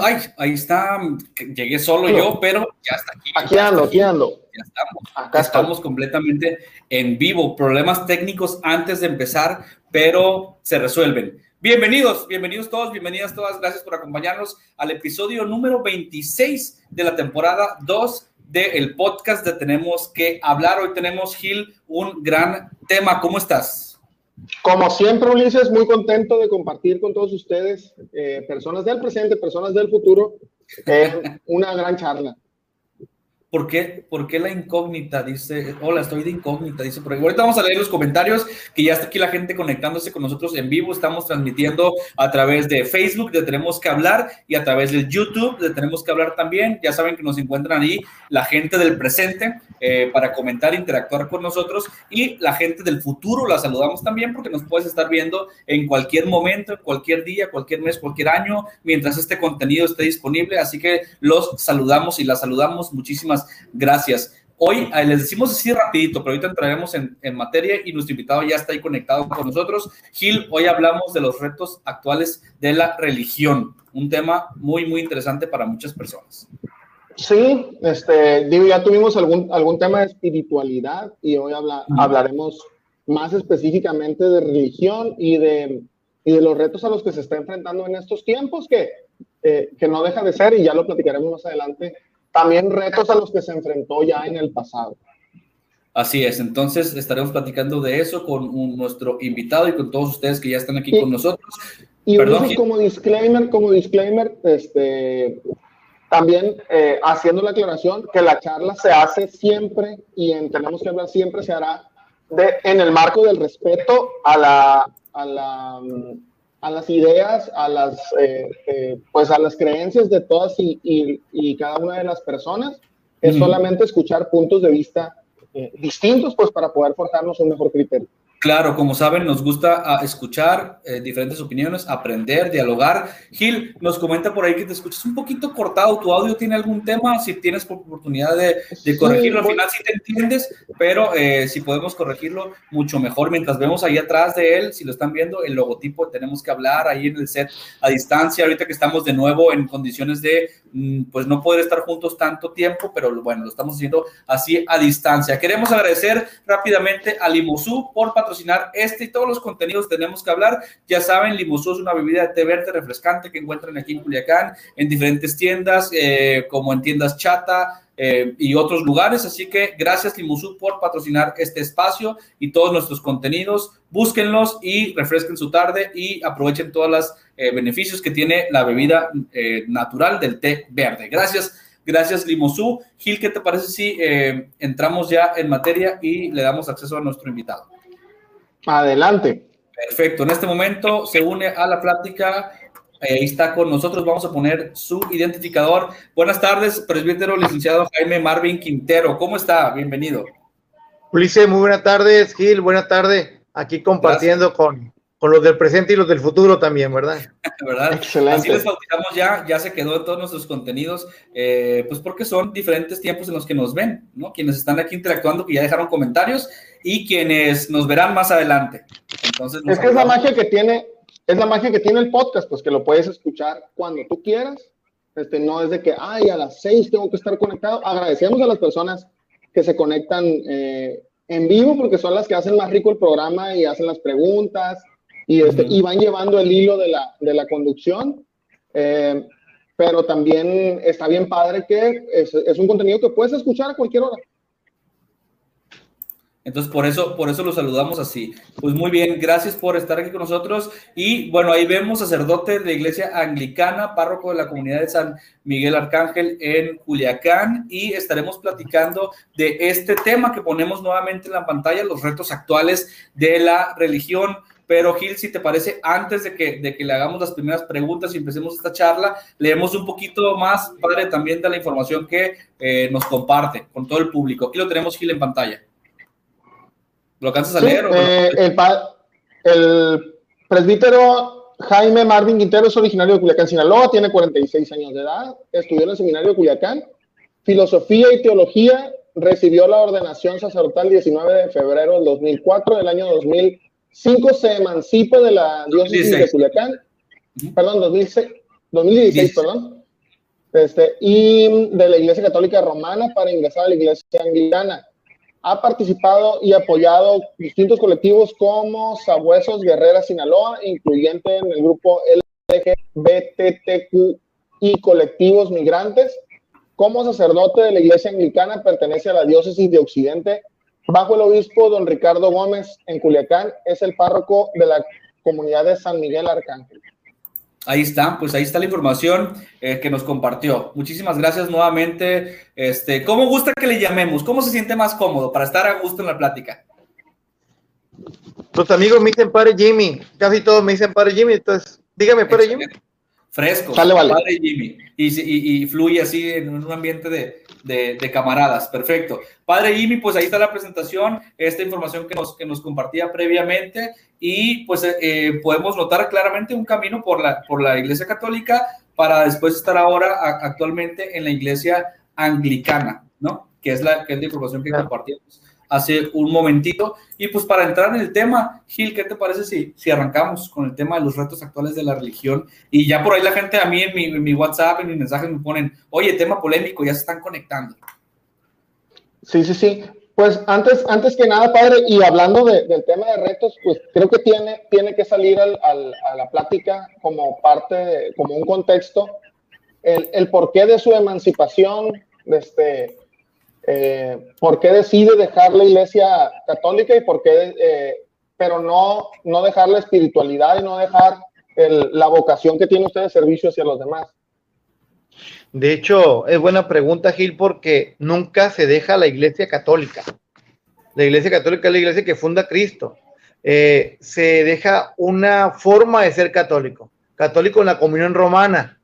Ay, ahí está, llegué solo yo, pero ya está aquí. Aquí ando, aquí ando. Ya estamos. Acá estamos completamente en vivo. Problemas técnicos antes de empezar, pero se resuelven. Bienvenidos, bienvenidos todos, bienvenidas todas. Gracias por acompañarnos al episodio número 26 de la temporada 2 del podcast de Tenemos que hablar. Hoy tenemos, Gil, un gran tema. ¿Cómo estás? Como siempre, Ulises, muy contento de compartir con todos ustedes, eh, personas del presente, personas del futuro, una gran charla. ¿Por qué? ¿Por qué la incógnita? Dice, hola, estoy de incógnita, dice por. Ahorita vamos a leer los comentarios, que ya está aquí la gente conectándose con nosotros en vivo. Estamos transmitiendo a través de Facebook, de Tenemos que hablar, y a través del YouTube, de Tenemos que hablar también. Ya saben que nos encuentran ahí la gente del presente eh, para comentar, interactuar con nosotros, y la gente del futuro la saludamos también porque nos puedes estar viendo en cualquier momento, en cualquier día, cualquier mes, cualquier año, mientras este contenido esté disponible. Así que los saludamos y las saludamos. Muchísimas gracias. Hoy eh, les decimos así rapidito, pero ahorita entraremos en, materia y nuestro invitado ya está ahí conectado con nosotros. Gil, hoy hablamos de los retos actuales de la religión, un tema muy, muy interesante para muchas personas. Sí, este, digo, ya tuvimos algún, algún tema de espiritualidad y hoy hablaremos más específicamente de religión y de, y de los retos a los que se está enfrentando en estos tiempos, que, eh, que no deja de ser, y ya lo platicaremos más adelante, también retos a los que se enfrentó ya en el pasado. Así es, entonces estaremos platicando de eso con nuestro invitado y con todos ustedes que ya están aquí con nosotros. Y Perdón, como disclaimer, como disclaimer, este, también eh, haciendo la aclaración que la charla se hace siempre y en Tenemos que hablar siempre se hará de, en el marco del respeto a la, a la a las ideas, a las, eh, eh, pues a las creencias de todas y, y, cada una de las personas. Es solamente escuchar puntos de vista eh, distintos, pues para poder forjarnos un mejor criterio. Claro, como saben, nos gusta ah, escuchar eh, diferentes opiniones, aprender, dialogar. Gil, nos comenta por ahí que te escuchas un poquito cortado. ¿Tu audio tiene algún tema? Si tienes oportunidad de, corregirlo, al final sí te entiendes, pero eh, si podemos corregirlo, mucho mejor. Mientras vemos ahí atrás de él, si lo están viendo, el logotipo, tenemos que hablar ahí en el set a distancia. Ahorita que estamos de nuevo en condiciones de, mm, pues no poder estar juntos tanto tiempo, pero bueno, lo estamos haciendo así a distancia. Queremos agradecer rápidamente a Limosú por patrocinar este y todos los contenidos tenemos que hablar. Ya saben, Limusú es una bebida de té verde refrescante que encuentran aquí en Culiacán, en diferentes tiendas, eh, como en tiendas Chata, eh, y otros lugares. Así que gracias Limusú por patrocinar este espacio y todos nuestros contenidos. Búsquenlos y refresquen su tarde y aprovechen todos los eh, beneficios que tiene la bebida natural del té verde. Gracias Gracias, Limosú. Gil, ¿qué te parece si eh, entramos ya en materia y le damos acceso a nuestro invitado? Adelante. Perfecto. En este momento se une a la plática. Ahí está con nosotros. Vamos a poner su identificador. Buenas tardes, presbítero licenciado Jaime Marvin Quintero. ¿Cómo está? Bienvenido. Ulises, muy buenas tardes. Gil, buenas tardes. Aquí compartiendo con, con los del presente y los del futuro también, ¿verdad? ¿verdad? Excelente. Así les bautizamos ya, ya se quedó en todos nuestros contenidos, eh, pues porque son diferentes tiempos en los que nos ven, ¿no? Quienes están aquí interactuando, que ya dejaron comentarios, y quienes nos verán más adelante. Entonces, es que es la magia que tiene, es la magia que tiene el podcast, pues que lo puedes escuchar cuando tú quieras. Este, no es de que, ay, a las seis tengo que estar conectado. Agradecemos a las personas que se conectan eh, en vivo porque son las que hacen más rico el programa y hacen las preguntas y, este, y van llevando el hilo de la, de la conducción. Eh, pero también está bien padre que es, es, un contenido que puedes escuchar a cualquier hora. Entonces, por eso, por eso lo saludamos así. Pues muy bien, gracias por estar aquí con nosotros. Y bueno, ahí vemos sacerdote de la iglesia anglicana, párroco de la comunidad de San Miguel Arcángel en Culiacán. Y estaremos platicando de este tema que ponemos nuevamente en la pantalla, los retos actuales de la religión. Pero Gil, si te parece, antes de que, de que le hagamos las primeras preguntas y empecemos esta charla, leemos un poquito más, padre, también de la información que eh, nos comparte con todo el público. Aquí lo tenemos, Gil, en pantalla. ¿Lo alcanzas a leer? Eh, el, el, presbítero Jaime Marvin Quintero es originario de Culiacán, Sinaloa, tiene 46 años de edad, estudió en el seminario de Culiacán, filosofía y teología, recibió la ordenación sacerdotal 19 de febrero del 2004, del año 2005 se emancipa de la diócesis de Culiacán, perdón, 2006, 2016, perdón, este, y de la Iglesia Católica Romana para ingresar a la Iglesia Anglicana ha participado y apoyado distintos colectivos como Sabuesos Guerrera Sinaloa, incluyente en el grupo LGBTQ y colectivos migrantes. Como sacerdote de la Iglesia Anglicana, pertenece a la Diócesis de Occidente. Bajo el obispo don Ricardo Gómez en Culiacán, es el párroco de la comunidad de San Miguel Arcángel. Ahí está, pues ahí está la información eh, que nos compartió. Muchísimas gracias nuevamente. Este, ¿Cómo gusta que le llamemos? ¿Cómo se siente más cómodo para estar a gusto en la plática? Los amigos me dicen padre Jimmy, casi todos me dicen padre Jimmy, entonces dígame padre Jimmy. Fresco, padre Jimmy, y, fluye así en un ambiente de, de, camaradas. Perfecto. Padre Jimmy, pues ahí está la presentación, esta información que nos, que nos compartía previamente y pues eh, eh, podemos notar claramente un camino por la, por la Iglesia Católica para después estar ahora actualmente en la Iglesia Anglicana, ¿no? Que es la, que es la información que compartimos hace un momentito. Y pues para entrar en el tema, Gil, ¿qué te parece si, si arrancamos con el tema de los retos actuales de la religión? Y ya por ahí la gente a mí en mi, en mi WhatsApp, en mis mensajes me ponen, oye, tema polémico, ya se están conectando. Sí, sí, sí. Pues antes, antes que nada, padre, y hablando del tema de retos, pues creo que tiene, tiene que salir al, a la plática como parte, como un contexto, el, el porqué de su emancipación, este, eh, por qué decide dejar la iglesia católica y por qué, eh, pero no, no dejar la espiritualidad y no dejar la vocación que tiene usted de servicio hacia los demás. De hecho, es buena pregunta, Gil, porque nunca se deja la iglesia católica. La iglesia católica es la iglesia que funda Cristo. Eh, se deja una forma de ser católico. Católico en la comunión romana,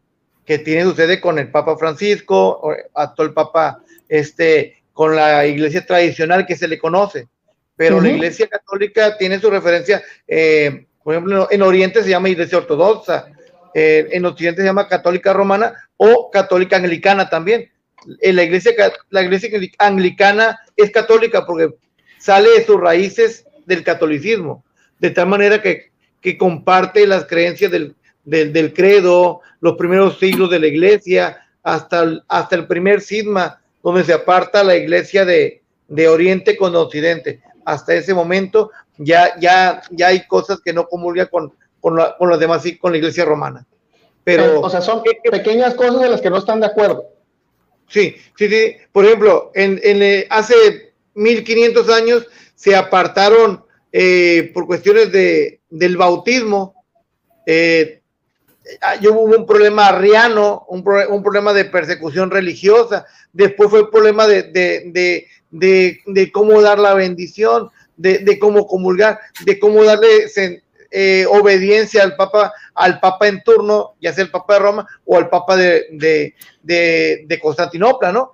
que tiene sucede con el Papa Francisco, el Papa, este, con la iglesia tradicional que se le conoce. Pero la iglesia católica tiene su referencia, eh, por ejemplo, en Oriente se llama iglesia ortodoxa, eh, en Occidente se llama católica romana o católica anglicana también. En la iglesia, la iglesia anglicana es católica porque sale de sus raíces del catolicismo, de tal manera que, que comparte las creencias del, del, credo, los primeros siglos de la iglesia, hasta el, hasta el primer cisma, donde se aparta la iglesia de, de Oriente con Occidente. Hasta ese momento ya, ya, ya hay cosas que no comulgan con, con, la, con los demás, y con la iglesia romana. Pero, o sea, son pequeñas cosas de las que no están de acuerdo. Sí, sí, sí. Por ejemplo, en, en eh, hace 1500 años se apartaron eh, por cuestiones de, del bautismo. Eh, yo hubo un problema arriano, un, un, problema de persecución religiosa, después fue el problema de, de, de, de cómo dar la bendición, de, cómo comulgar, de cómo darle eh, obediencia al Papa, al Papa en turno, ya sea el Papa de Roma o al Papa de, de Constantinopla, ¿no?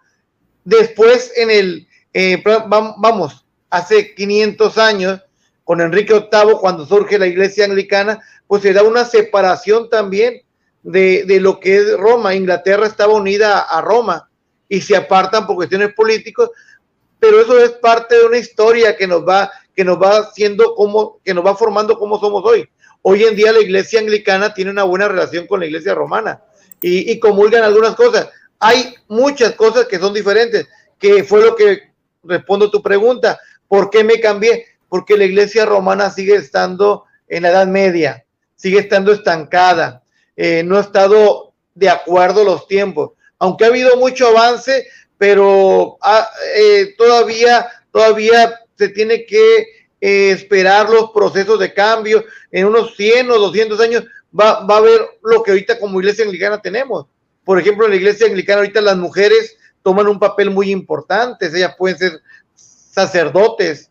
Después en el, eh, vamos, hace 500 años, con Enrique VIII, cuando surge la iglesia anglicana, pues se da una separación también de, de, lo que es Roma. Inglaterra estaba unida a Roma y se apartan por cuestiones políticas, pero eso es parte de una historia que nos va, que nos va haciendo como, que nos va formando como somos hoy. Hoy en día la iglesia anglicana tiene una buena relación con la iglesia romana y, y comulgan algunas cosas. Hay muchas cosas que son diferentes, que fue lo que respondo tu pregunta. ¿Por qué me cambié? Porque la iglesia romana sigue estando en la Edad Media, sigue estando estancada, eh, no ha estado de acuerdo los tiempos. Aunque ha habido mucho avance, pero eh, todavía, todavía se tiene que eh, esperar los procesos de cambio. En unos 100 o 200 años va, va a haber lo que ahorita como iglesia anglicana tenemos. Por ejemplo, en la iglesia anglicana ahorita las mujeres toman un papel muy importante, ellas pueden ser sacerdotes,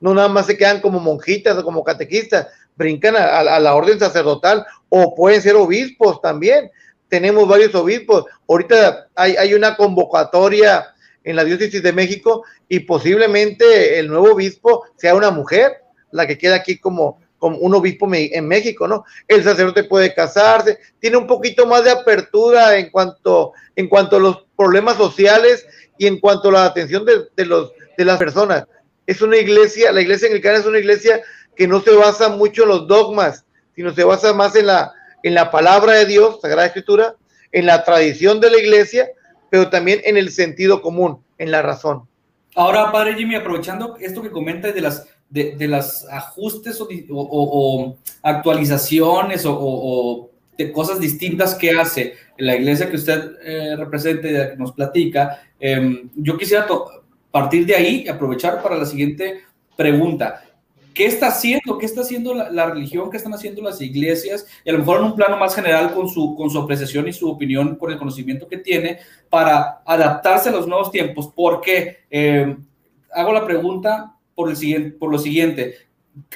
no nada más se quedan como monjitas o como catequistas, brincan a, la orden sacerdotal o pueden ser obispos también. Tenemos varios obispos. Ahorita hay, una convocatoria en la diócesis de México y posiblemente el nuevo obispo sea una mujer, la que queda aquí como, un obispo en México, ¿no? El sacerdote puede casarse, tiene un poquito más de apertura en cuanto, en cuanto a los problemas sociales y en cuanto a la atención de, de las personas. Es una iglesia, la iglesia anglicana es una iglesia que no se basa mucho en los dogmas, sino se basa más en la, en la palabra de Dios, Sagrada Escritura, en la tradición de la iglesia, pero también en el sentido común, en la razón. Ahora, padre Jimmy, aprovechando esto que comentas de las de, las ajustes o, actualizaciones o, de cosas distintas que hace la iglesia que usted eh, representa y nos platica, em, yo quisiera partir de ahí y aprovechar para la siguiente pregunta. ¿Qué está haciendo? ¿Qué está haciendo la, religión? ¿Qué están haciendo las iglesias? Y a lo mejor en un plano más general con su, con su apreciación y su opinión, con el conocimiento que tiene, para adaptarse a los nuevos tiempos. Porque em, hago la pregunta por, el siguiente, por lo siguiente.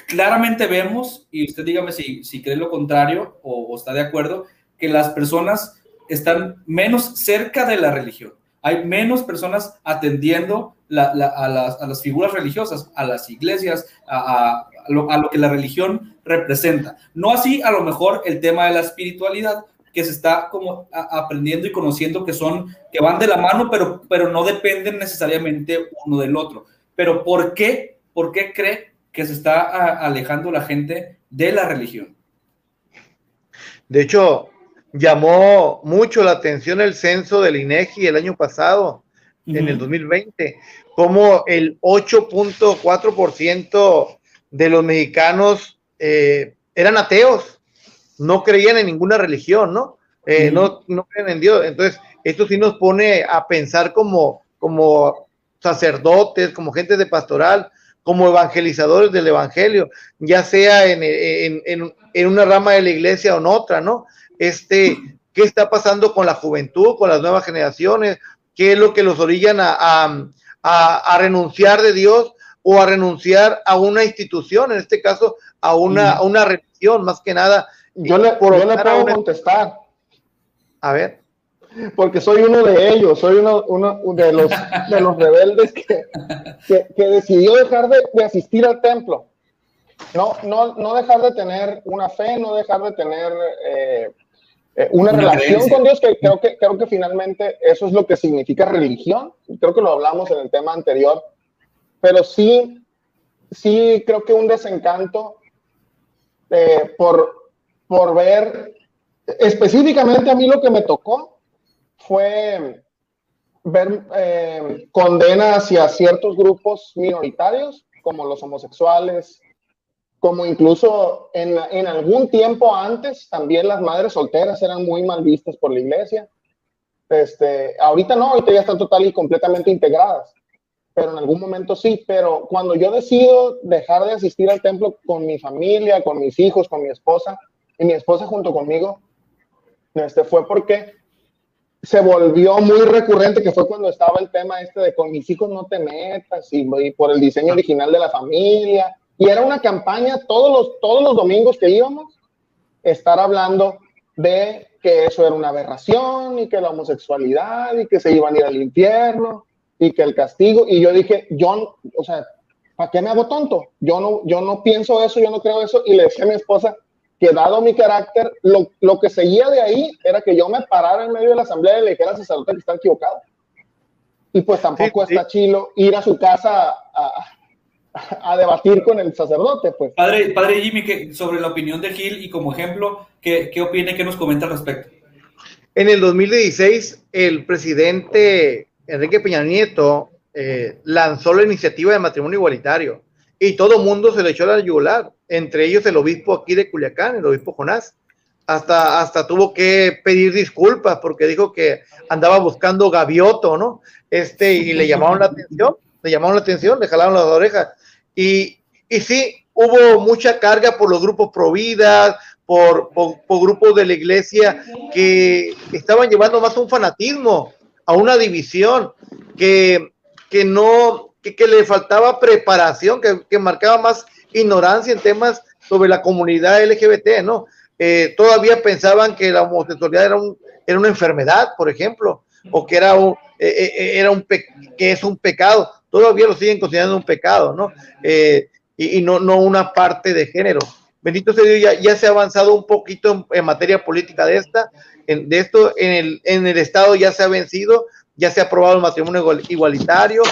Claramente vemos, y usted dígame si, si cree lo contrario o, está de acuerdo, que las personas están menos cerca de la religión. Hay menos personas atendiendo a, las, figuras religiosas, a las iglesias, a, lo, a, lo, que la religión representa. No así a lo mejor el tema de la espiritualidad, que se está como aprendiendo y conociendo que son, que van de la mano, pero, pero no dependen necesariamente uno del otro. Pero ¿por qué? ¿Por qué cree que se está alejando la gente de la religión? De hecho, llamó mucho la atención el censo del INEGI el año pasado, en el 2020, como el 8.4% de los mexicanos eh, eran ateos, no creían en ninguna religión, ¿no? Eh, no, no creen en Dios. Entonces, esto sí nos pone a pensar como, como sacerdotes, como gente de pastoral, como evangelizadores del evangelio, ya sea en, una rama de la iglesia o en otra, ¿no? Este, ¿qué está pasando con la juventud, con las nuevas generaciones? ¿Qué es lo que los orillan a, renunciar de Dios o a renunciar a una institución, en este caso a una, a una religión, más que nada? Yo le, yo le puedo contestar. A ver porque soy uno de ellos, soy uno, de, los, de los rebeldes que, que, decidió dejar de, asistir al templo. No, no, no dejar de tener una fe, no dejar de tener eh, eh, una, relación con Dios, que creo, que creo que finalmente eso es lo que significa religión. Creo que lo hablamos en el tema anterior, pero sí, sí creo que un desencanto eh, por, por ver específicamente a mí lo que me tocó fue ver eh, condena hacia ciertos grupos minoritarios, como los homosexuales, como incluso en, en, algún tiempo antes también las madres solteras eran muy mal vistas por la iglesia. Este, ahorita no, ahorita ya están total y completamente integradas, pero en algún momento sí. Pero cuando yo decido dejar de asistir al templo con mi familia, con mis hijos, con mi esposa, y mi esposa junto conmigo, este, fue porque se volvió muy recurrente, que fue cuando estaba el tema este de con mis hijos no te metas y, por el diseño original de la familia. Y era una campaña todos los, todos los domingos que íbamos, estar hablando de que eso era una aberración y que la homosexualidad y que se iban a ir al infierno y que el castigo. Y yo dije, yo, o sea, ¿para qué me hago tonto? Yo no, yo no pienso eso, yo no creo eso. Y le decía a mi esposa, que dado mi carácter, lo, lo, que seguía de ahí era que yo me parara en medio de la asamblea y le dijera al sacerdote que está equivocado. Y pues tampoco está chilo ir a su casa a, a, debatir con el sacerdote, pues. Padre, padre Jimmy, que, sobre la opinión de Gil y como ejemplo, ¿qué, qué opina y qué nos comenta al respecto? En el 2016, el presidente Enrique Peña Nieto eh, lanzó la iniciativa de matrimonio igualitario y todo el mundo se le echó la yugular, entre ellos el obispo aquí de Culiacán, el obispo Jonás. Hasta, hasta tuvo que pedir disculpas porque dijo que andaba buscando gavioto, ¿no? Este, y le llamaron la atención, le llamaron la atención, le jalaron las orejas. Y, y sí, hubo mucha carga por los grupos providas, por, por, por, grupos de la iglesia que estaban llevando más un fanatismo, a una división, que, que no, que, le faltaba preparación, que, marcaba más ignorancia en temas sobre la comunidad LGBT, ¿no? Eh, todavía pensaban que la homosexualidad era, un, era una enfermedad, por ejemplo, o que era un, eh, eh, era un que es un pecado. Todavía lo siguen considerando un pecado, ¿no? y, no, no una parte de género. Bendito sea Dios, ya, ya se ha avanzado un poquito en, materia política de esta, en, de esto en el, en el Estado ya se ha vencido, ya se ha aprobado el matrimonio igualitario,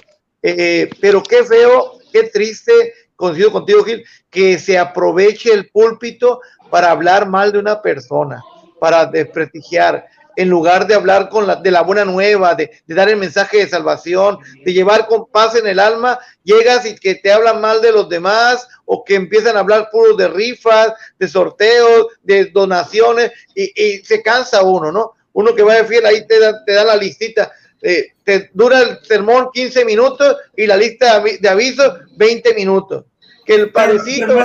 eh, pero qué feo, qué triste, coincido contigo, Gil, que se aproveche el púlpito para hablar mal de una persona, para desprestigiar, en lugar de hablar con la, de la buena nueva, de, dar el mensaje de salvación, de llevar con paz en el alma, llegas y que te hablan mal de los demás o que empiezan a hablar puros de rifas, de sorteos, de donaciones y, se cansa uno, ¿no? Uno que va de fiel ahí te da, te da la listita. Eh, te dura el sermón 15 minutos y la lista de avisos 20 minutos. Que el padrecito.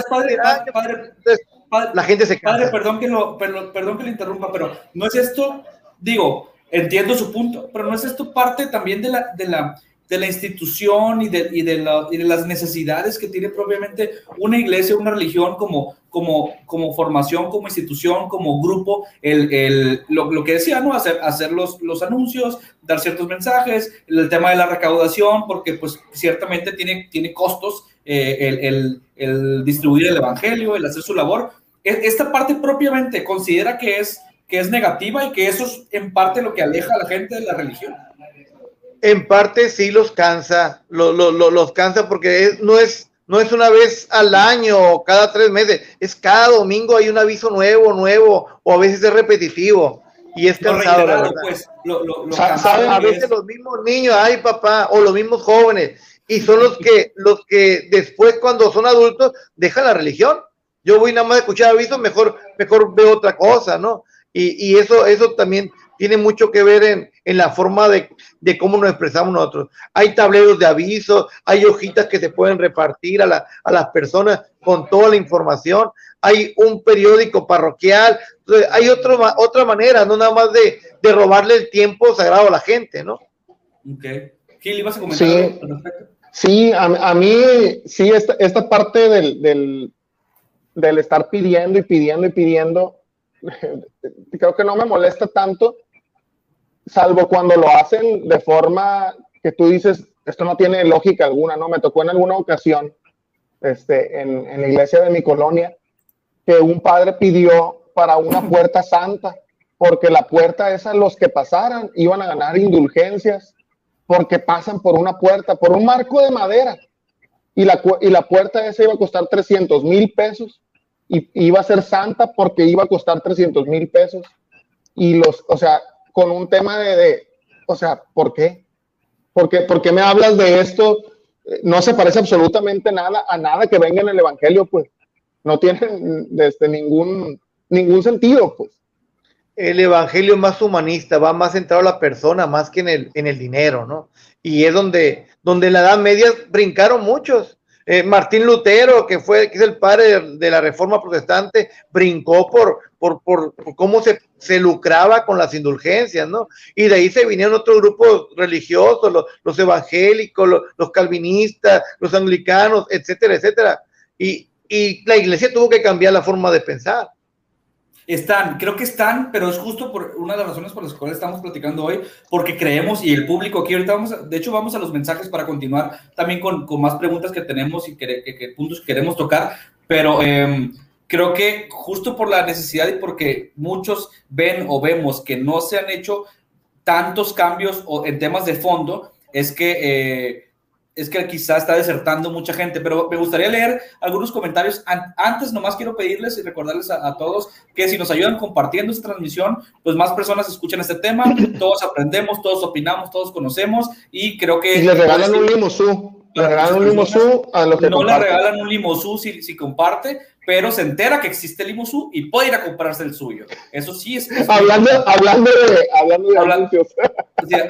la gente se cansa. Padre, perdón que, lo, perdón, perdón que le interrumpa, pero no es esto, digo, entiendo su punto, pero no es esto parte también de la, de la, de la institución y de, y, de y de, las necesidades que tiene propiamente una iglesia, una religión como, como, como formación, como institución, como grupo, el, el, lo, lo, que decía, ¿no? Hacer, hacer los, los anuncios, dar ciertos mensajes, el tema de la recaudación, porque pues ciertamente tiene, tiene costos eh, el, el, el, distribuir el evangelio, el hacer su labor. E, esta parte propiamente considera que es, que es negativa y que eso es en parte lo que aleja a la gente de la religión. En parte sí los cansa, lo, lo, los cansa porque no es no es una vez al año o cada tres meses, es cada domingo hay un aviso nuevo, nuevo, o a veces es repetitivo. Y es cansado, la verdad. Pues, a veces los mismos niños, ay papá, o los mismos jóvenes, y son los que, los que después cuando son adultos dejan la religión. Yo voy nada más a escuchar avisos, mejor, mejor veo otra cosa, ¿no? Y, y eso, eso también tiene mucho que ver en, en la forma de, de, cómo nos expresamos nosotros. Hay tableros de avisos, hay hojitas que se pueden repartir a, la, a las personas con toda la información, hay un periódico parroquial, hay otro, otra manera, no nada más de, de, robarle el tiempo sagrado a la gente, ¿no? Ok. Gil, ¿ibas a comentar sí, sí a, a, mí, sí, esta, esta parte del, del, del estar pidiendo y pidiendo y pidiendo, creo que no me molesta tanto, salvo cuando lo hacen de forma que tú dices, esto no tiene lógica alguna, ¿no? Me tocó en alguna ocasión, este, en, en la iglesia de mi colonia, que un padre pidió para una puerta santa, porque la puerta esa, los que pasaran iban a ganar indulgencias, porque pasan por una puerta, por un marco de madera, y la, y la puerta esa iba a costar 300 mil pesos, y iba a ser santa porque iba a costar 300 mil pesos, y los, o sea, con un tema de, o sea, ¿por qué? ¿Por qué, ¿Por qué me hablas de esto? No se parece absolutamente nada a nada que venga en el Evangelio, pues. No tiene desde ningún, ningún sentido, pues. El Evangelio más humanista, va más centrado a la persona, más que en el, en el dinero, ¿no? Y es donde, donde en la Edad Media brincaron muchos. Eh, Martín Lutero, que fue que es el padre de, de, la Reforma Protestante, brincó por, por, por, cómo se, se, lucraba con las indulgencias, ¿no? Y de ahí se vinieron otros grupos religiosos, los, los evangélicos, los, los, calvinistas, los anglicanos, etcétera, etcétera. Y, y la iglesia tuvo que cambiar la forma de pensar. Están, creo que están, pero es justo por una de las razones por las cuales estamos platicando hoy, porque creemos y el público aquí ahorita vamos, de hecho vamos a los mensajes para continuar también con, con más preguntas que tenemos y que, que, puntos queremos tocar, pero eh, creo que justo por la necesidad y porque muchos ven o vemos que no se han hecho tantos cambios o en temas de fondo, es que... Eh, es que quizá está desertando mucha gente, pero me gustaría leer algunos comentarios. Antes, nomás quiero pedirles y recordarles a, todos que si nos ayudan compartiendo esta transmisión, pues más personas escuchan este tema, todos aprendemos, todos opinamos, todos conocemos y creo que... Y les regalan un limosú. Le regalan un limosú a los que No le regalan un limosú si, si comparte, pero se entera que existe el y puede ir a comprarse el suyo. Eso sí es. hablando, hablando de, hablando de anuncios.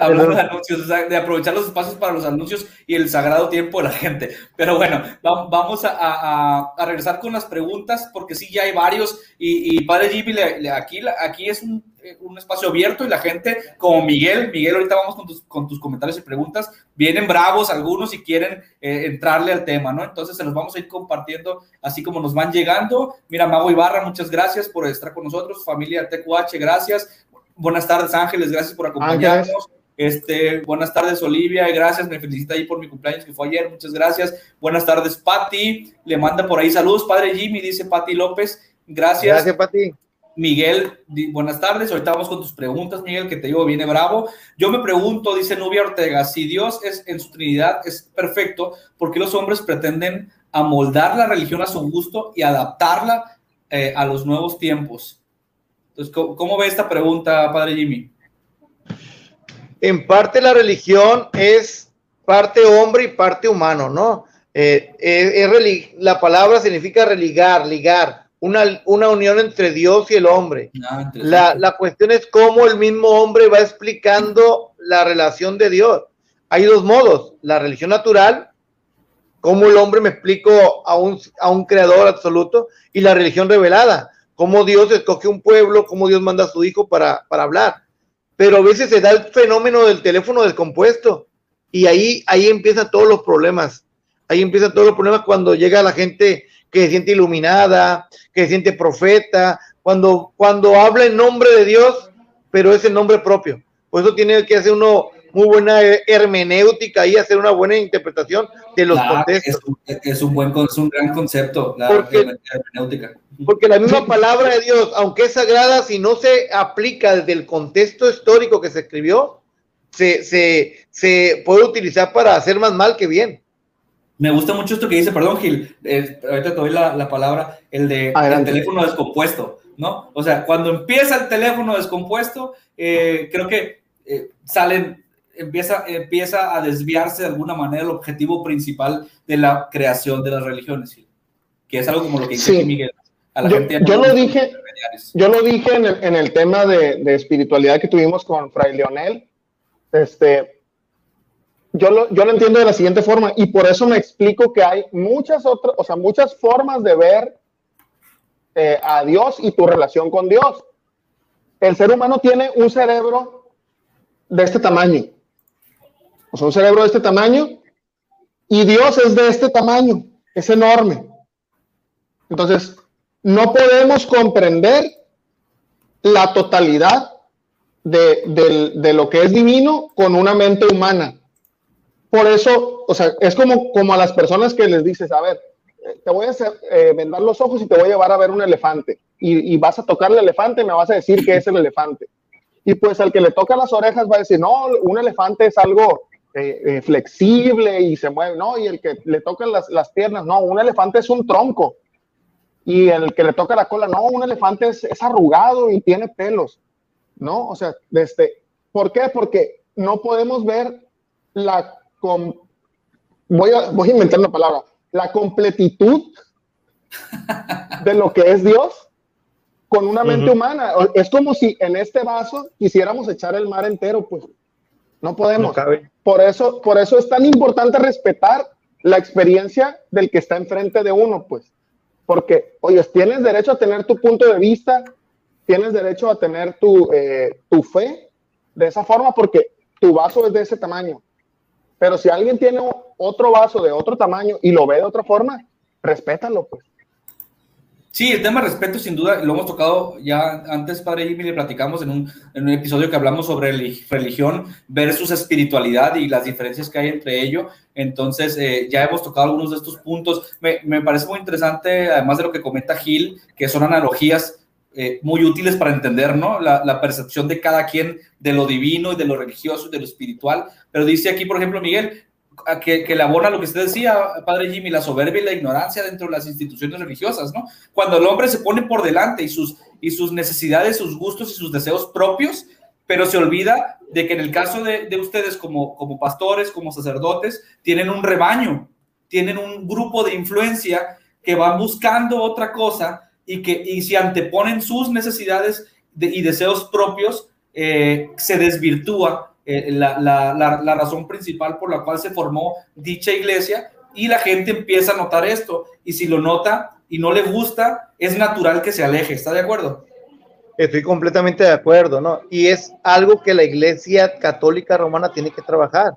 hablando de anuncios, de aprovechar los espacios para los anuncios y el sagrado tiempo de la gente. Pero bueno, vamos a, a, regresar con las preguntas, porque sí, ya hay varios. Y, y Padre Jimmy, aquí, aquí es un eh, un espacio abierto y la gente, como Miguel, Miguel, ahorita vamos con tus, con tus comentarios y preguntas, vienen bravos algunos y quieren eh, entrarle al tema, ¿no? Entonces se los vamos a ir compartiendo así como nos van llegando. Mira, Mago Ibarra, muchas gracias por estar con nosotros. Familia TQH, gracias. Buenas tardes, Ángeles, gracias por acompañarnos. Este, buenas tardes, Olivia, gracias, me felicita ahí por mi cumpleaños que fue ayer, muchas gracias. Buenas tardes, Patti, le manda por ahí saludos, padre Jimmy, dice Patti López, gracias. Gracias, Patti. Miguel, buenas tardes. Ahorita vamos con tus preguntas, Miguel, que te digo, viene bravo. Yo me pregunto, dice Nubia Ortega, si Dios es en su Trinidad es perfecto, ¿por qué los hombres pretenden amoldar la religión a su gusto y adaptarla eh, a los nuevos tiempos? Entonces, ¿cómo, ve esta pregunta, Padre Jimmy? En parte la religión es parte hombre y parte humano, ¿no? Eh, es, la palabra significa religar, ligar una, unión entre Dios y el hombre. Ah, la, la, cuestión es cómo el mismo hombre va explicando la relación de Dios. Hay dos modos, la religión natural, cómo el hombre me explico a un, a un creador absoluto, y la religión revelada, cómo Dios escoge un pueblo, cómo Dios manda a su hijo para, para hablar. Pero a veces se da el fenómeno del teléfono descompuesto y ahí, ahí empiezan todos los problemas. Ahí empiezan todos los problemas cuando llega la gente que se siente iluminada, que se siente profeta, cuando, cuando habla en nombre de Dios, pero es el nombre propio. Por eso tiene que hacer uno muy buena hermenéutica y hacer una buena interpretación de los contextos. Es un, buen, es un gran concepto, la hermenéutica. Porque la misma palabra de Dios, aunque es sagrada, si no se aplica desde el contexto histórico que se escribió, se, se, se puede utilizar para hacer más mal que bien. Me gusta mucho esto que dice, perdón Gil, eh, ahorita te doy la, la, palabra, el de el teléfono descompuesto, ¿no? O sea, cuando empieza el teléfono descompuesto, eh, creo que eh, salen, empieza, empieza a desviarse de alguna manera el objetivo principal de la creación de las religiones, que es algo como lo que dice Miguel. A la yo, gente yo lo dije, yo lo dije en el, en el tema de, de, espiritualidad que tuvimos con Fray Leonel. Este, yo lo, yo lo entiendo de la siguiente forma y por eso me explico que hay muchas otras, o sea, muchas formas de ver eh, a Dios y tu relación con Dios. El ser humano tiene un cerebro de este tamaño, o sea, un cerebro de este tamaño y Dios es de este tamaño, es enorme. Entonces, no podemos comprender la totalidad de, de, de lo que es divino con una mente humana por eso, o sea, es como, como a las personas que les dices, a ver, te voy a hacer, eh, vendar los ojos y te voy a llevar a ver un elefante. Y, vas a tocar el elefante y me vas a decir que es el elefante. Y pues al que le toca las orejas va a decir, no, un elefante es algo eh, eh, flexible y se mueve, no, y el que le toca las, las, piernas, no, un elefante es un tronco. Y el que le toca la cola, no, un elefante es, es arrugado y tiene pelos, ¿no? O sea, este, ¿por qué? Porque no podemos ver la voy, a, voy a inventar una palabra, la completitud de lo que es Dios con una mente humana. Es como si en este vaso quisiéramos echar el mar entero, pues no podemos. por, eso, por eso es tan importante respetar la experiencia del que está enfrente de uno, pues. Porque, oye, tienes derecho a tener tu punto de vista, tienes derecho a tener tu, eh, tu fe de esa forma porque tu vaso es de ese tamaño. Pero si alguien tiene otro vaso de otro tamaño y lo ve de otra forma, respétalo, pues. Sí, el tema respeto, sin duda, lo hemos tocado ya antes, Padre Jimmy, le platicamos en un, en un episodio que hablamos sobre religión versus espiritualidad y las diferencias que hay entre ello. Entonces, eh, ya hemos tocado algunos de estos puntos. Me, me, parece muy interesante, además de lo que comenta Gil, que son analogías eh, muy útiles para entender ¿no? La, percepción de cada quien de lo divino y de lo religioso y de lo espiritual. Pero dice aquí, por ejemplo, Miguel, que, que le lo que usted decía, padre Jimmy, la soberbia y la ignorancia dentro de las instituciones religiosas, ¿no? Cuando el hombre se pone por delante y sus, y sus necesidades, sus gustos y sus deseos propios, pero se olvida de que en el caso de, de ustedes como, como pastores, como sacerdotes, tienen un rebaño, tienen un grupo de influencia que van buscando otra cosa y que y si anteponen sus necesidades y deseos propios, eh, se desvirtúa eh, la, la, la, razón principal por la cual se formó dicha iglesia y la gente empieza a notar esto y si lo nota y no le gusta, es natural que se aleje, ¿está de acuerdo? Estoy completamente de acuerdo, ¿no? Y es algo que la iglesia católica romana tiene que trabajar.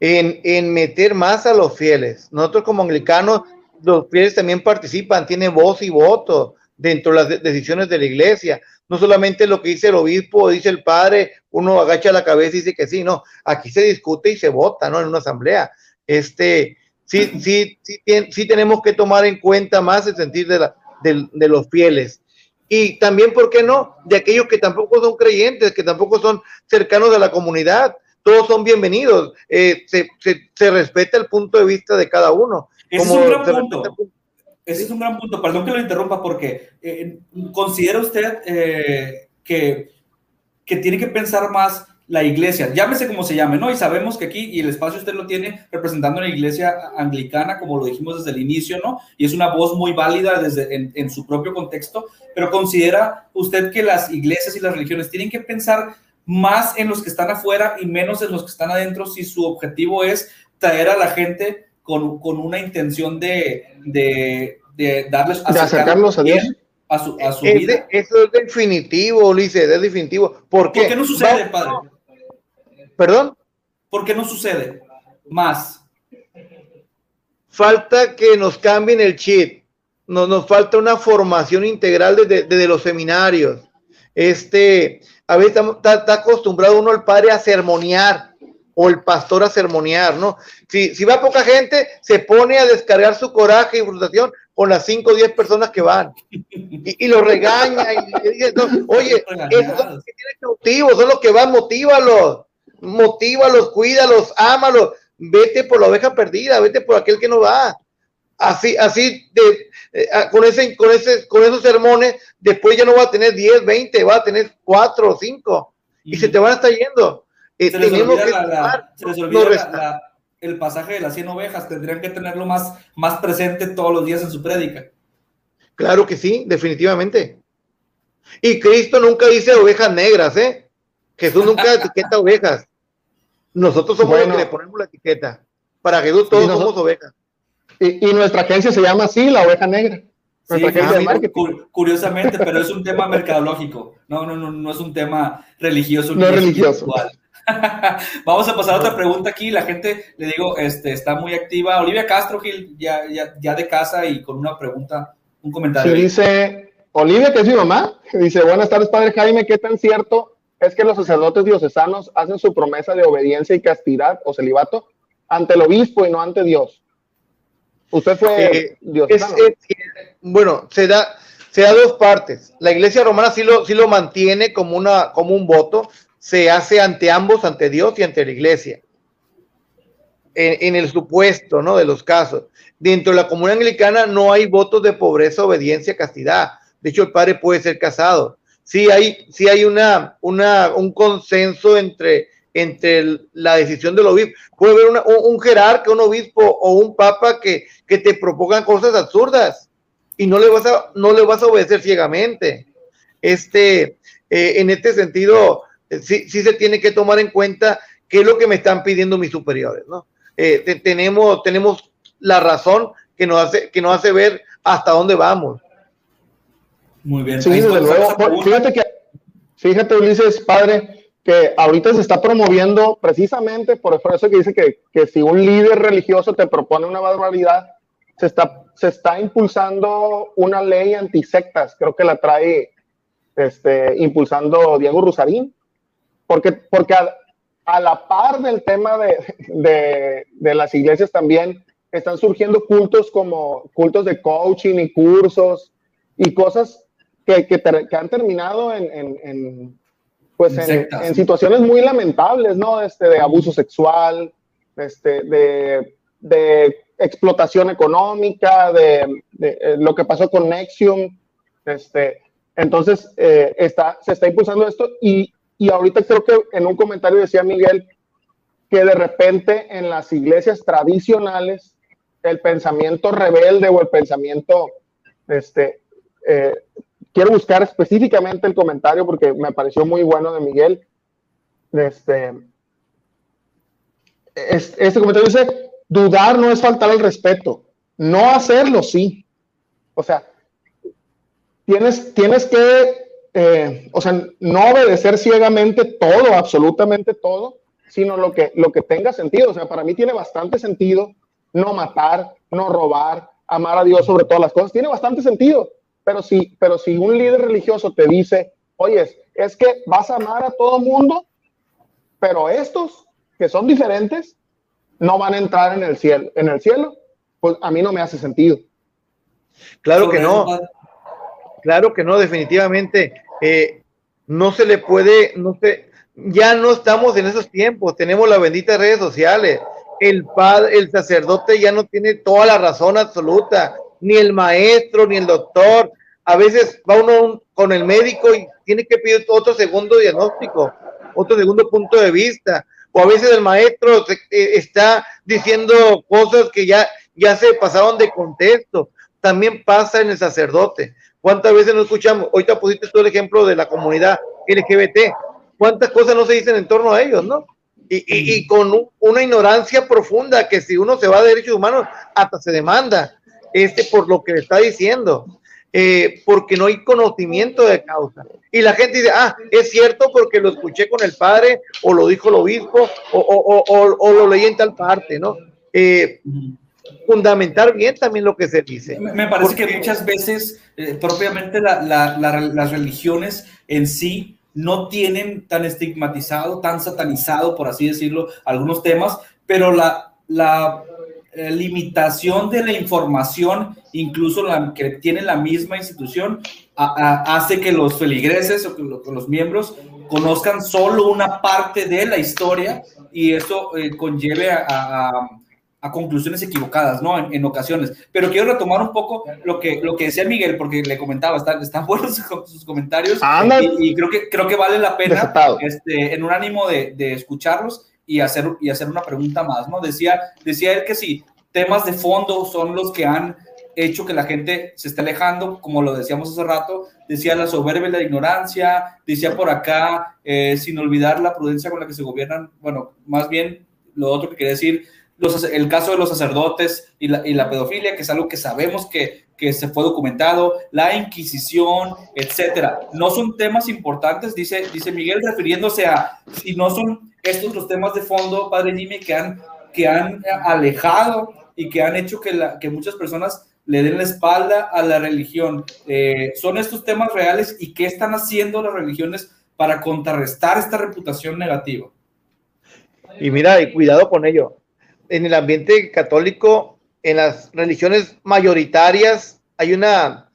En, en meter más a los fieles. Nosotros como anglicanos, los fieles también participan, tienen voz y voto dentro de las decisiones de la iglesia no solamente lo que dice el obispo, dice el padre, uno agacha la cabeza y dice que sí, no, aquí se discute y se vota, ¿no? En una asamblea. Este, sí, sí, sí, sí tenemos que tomar en cuenta más el sentir de, la, de, los fieles. Y también, ¿por qué no? De aquellos que tampoco son creyentes, que tampoco son cercanos a la comunidad. Todos son bienvenidos. Eh, se, se, respeta el punto de vista de cada uno. Ese es un gran punto. Ese es un gran punto. Perdón que lo interrumpa porque eh, considera usted eh, que, que tiene que pensar más la iglesia, llámese como se llame, ¿no? Y sabemos que aquí, y el espacio usted lo tiene representando la iglesia anglicana, como lo dijimos desde el inicio, ¿no? Y es una voz muy válida desde en, en, su propio contexto, pero considera usted que las iglesias y las religiones tienen que pensar más en los que están afuera y menos en los que están adentro si su objetivo es traer a la gente con, con una intención de, de, de darles de acercarlos a Dios. A su, a su es vida. De, eso es definitivo, Ulises, es definitivo. ¿Por qué? ¿Por qué no sucede, Va, padre? ¿Perdón? ¿Por qué no sucede? Más. Falta que nos cambien el chip. Nos, nos falta una formación integral desde, desde los seminarios. Este, a veces está, está acostumbrado uno al padre a sermonear o el pastor a sermonear, ¿no? Si, si va poca gente, se pone a descargar su coraje y frustración con las 5 o 10 personas que van y, y lo regaña y le dice, no, oye, esos son los que tienen cautivos, son los que van, motívalos, motívalos, cuídalos, ámalos, vete por la oveja perdida, vete por aquel que no va. Así, así de, eh, con, ese, con, ese, con esos sermones, después ya no va a tener 10, 20, va a tener 4 o 5 y se te van a estar yendo. Eh, se les tenemos que la, la, se les olvida la, el pasaje de las 100 ovejas, tendrían que tenerlo más, más presente todos los días en su prédica. Claro que sí, definitivamente. Y Cristo nunca dice ovejas negras, ¿eh? Jesús nunca etiqueta ovejas. Nosotros somos bueno, los que le ponemos la etiqueta. Para Jesús todos nosotros, somos ovejas. Y, y, nuestra agencia se llama así, la oveja negra. Sí, curiosamente, pero es un tema mercadológico. No, no, no, no es un tema religioso. No religioso. Vamos a pasar a otra pregunta aquí. La gente, le digo, este, está muy activa. Olivia Castro, Gil, ya, ya, ya de casa y con una pregunta, un comentario. Sí, dice Olivia, que es mi mamá, dice, buenas tardes, padre Jaime, ¿qué tan cierto es que los sacerdotes diocesanos hacen su promesa de obediencia y castidad o celibato ante el obispo y no ante Dios? Usted fue eh, diocesano. Es, es, bueno, se da, se da dos partes. La iglesia romana sí lo, sí lo mantiene como, una, como un voto, se hace ante ambos, ante Dios y ante la iglesia. En, el supuesto, ¿no? De los casos. Dentro de la comunidad anglicana no hay votos de pobreza, obediencia, castidad. De hecho, el padre puede ser casado. Sí hay, sí hay una, una, un consenso entre, entre la decisión del obispo. Puede haber un, un, jerarca, un obispo o un papa que, que te propongan cosas absurdas y no le vas a, no le vas a obedecer ciegamente. Este, eh, en este sentido, sí, sí se tiene que tomar en cuenta qué es lo que me están pidiendo mis superiores, ¿no? Eh, te, tenemos, tenemos la razón que nos hace, que nos hace ver hasta dónde vamos. Muy bien. Sí, desde luego. Fíjate que, fíjate Ulises, padre, que ahorita se está promoviendo precisamente por eso que dice que, que si un líder religioso te propone una barbaridad, se está, se está impulsando una ley antisectas, creo que la trae este, impulsando Diego Rusarín, porque, porque a, la par del tema de, de, de, las iglesias también están surgiendo cultos como cultos de coaching y cursos y cosas que, que, que han terminado en, en, en pues en, situaciones muy lamentables, ¿no? Este, de abuso sexual, este, de, de explotación económica, de, de, eh, lo que pasó con Nexium, este, entonces, eh, está, se está impulsando esto y, y ahorita creo que en un comentario decía Miguel que de repente en las iglesias tradicionales el pensamiento rebelde o el pensamiento, este, eh, quiero buscar específicamente el comentario porque me pareció muy bueno de Miguel. Este, este comentario dice, dudar no es faltar al respeto, no hacerlo sí. O sea, tienes, tienes que, eh, o sea, no obedecer ciegamente todo, absolutamente todo, sino lo que, lo que tenga sentido. O sea, para mí tiene bastante sentido no matar, no robar, amar a Dios sobre todas las cosas. Tiene bastante sentido. Pero si, pero si un líder religioso te dice, oye, es que vas a amar a todo mundo, pero estos que son diferentes no van a entrar en el cielo. En el cielo, pues a mí no me hace sentido. Claro que no. Claro que no, definitivamente. Eh, no se le puede, no sé, ya no estamos en esos tiempos, tenemos las benditas redes sociales. El padre, el sacerdote ya no tiene toda la razón absoluta, ni el maestro, ni el doctor. A veces va uno con el médico y tiene que pedir otro segundo diagnóstico, otro segundo punto de vista. O a veces el maestro eh, está diciendo cosas que ya, ya se pasaron de contexto. También pasa en el sacerdote. ¿Cuántas veces no escuchamos? Ahorita pusiste todo el ejemplo de la comunidad LGBT. ¿Cuántas cosas no se dicen en torno a ellos, no? Y, y, con una ignorancia profunda que si uno se va a derechos humanos, hasta se demanda este por lo que le está diciendo, eh, porque no hay conocimiento de causa. Y la gente dice, ah, es cierto porque lo escuché con el padre, o lo dijo el obispo, o, o, o, o lo leí en tal parte, ¿no? Eh, fundamentar bien también lo que se dice. Me parece que muchas veces eh, propiamente las religiones en sí no tienen tan estigmatizado, tan satanizado, por así decirlo, algunos temas, pero la, la eh, limitación de la información, incluso la que tiene la misma institución, hace que los feligreses o que los miembros conozcan solo una parte de la historia y eso eh, conlleve a a conclusiones equivocadas, ¿no? En, ocasiones. Pero quiero retomar un poco lo que, lo que decía Miguel, porque le comentaba, están, están buenos sus comentarios y, y, creo, que, creo que vale la pena, este, en un ánimo de, de, escucharlos y hacer, y hacer una pregunta más, ¿no? Decía, decía él que sí, temas de fondo son los que han hecho que la gente se esté alejando, como lo decíamos hace rato, decía la soberbia y la ignorancia, decía por acá, eh, sin olvidar la prudencia con la que se gobiernan, bueno, más bien lo otro que quería decir, el caso de los sacerdotes y la, pedofilia, que es algo que sabemos que, se fue documentado, la Inquisición, etcétera. No son temas importantes, dice, dice Miguel, refiriéndose a si no son estos los temas de fondo, padre Jimmy, que han, que han alejado y que han hecho que, la, que muchas personas le den la espalda a la religión. Eh, son estos temas reales y qué están haciendo las religiones para contrarrestar esta reputación negativa. Y mira, y cuidado con ello en el ambiente católico, en las religiones mayoritarias, hay una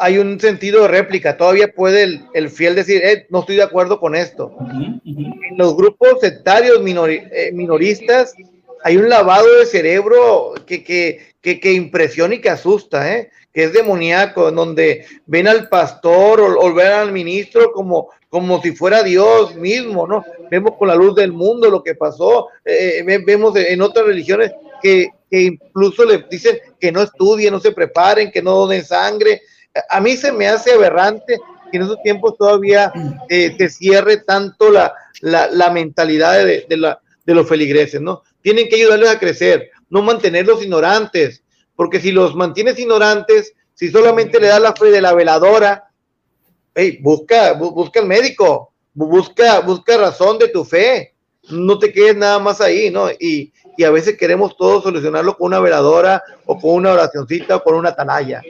hay un sentido de réplica. Todavía puede el, fiel decir, eh, no estoy de acuerdo con esto. En los grupos sectarios eh, minoristas hay un lavado de cerebro que, que, que, que impresiona y que asusta, ¿eh? Que es demoníaco, en donde ven al pastor o, ven al ministro como, como si fuera Dios mismo, ¿no? Vemos con la luz del mundo lo que pasó, eh, vemos en otras religiones que, incluso le dicen que no estudien, no se preparen, que no donen sangre. A mí se me hace aberrante que en esos tiempos todavía eh, se cierre tanto la, la, mentalidad de, de, la, de los feligreses, ¿no? Tienen que ayudarles a crecer, no mantenerlos ignorantes, porque si los mantienes ignorantes, si solamente le das la fe de la veladora, hey, busca, busca el médico, busca, busca razón de tu fe, no te quedes nada más ahí, ¿no? Y, y a veces queremos todo solucionarlo con una veladora o con una oracioncita o con una atalaya.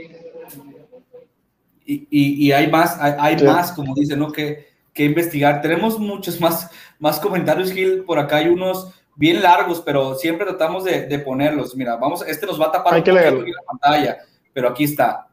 Y, y, y hay más, hay, hay más, como dice, ¿no? Que, que investigar. Tenemos muchos más, más comentarios, Gil. Por acá hay unos bien largos, pero siempre tratamos de, de ponerlos. Mira, vamos, este nos va a tapar hay que leerlo. la pantalla, pero aquí está.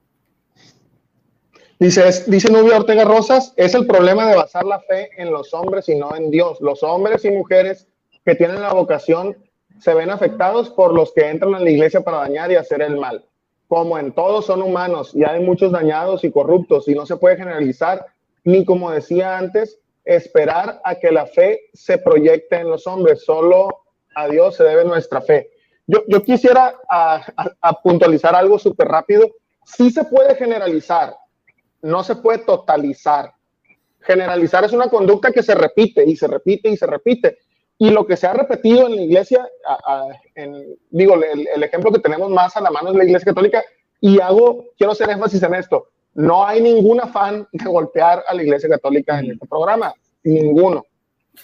Dice, dice Nubia Ortega Rosas, es el problema de basar la fe en los hombres y no en Dios. Los hombres y mujeres que tienen la vocación se ven afectados por los que entran a la iglesia para dañar y hacer el mal. Como en todos son humanos y hay muchos dañados y corruptos y no se puede generalizar ni como decía antes, esperar a que la fe se proyecte en los hombres. Solo a Dios se debe nuestra fe. Yo, yo quisiera a, a, a puntualizar algo súper rápido. Sí se puede generalizar, no se puede totalizar. Generalizar es una conducta que se repite y se repite y se repite. Y lo que se ha repetido en la iglesia, a, en, digo, el, el, ejemplo que tenemos más a la mano es la iglesia católica, y hago, quiero hacer énfasis en esto, no hay ningún afán de golpear a la iglesia católica en este programa, ninguno.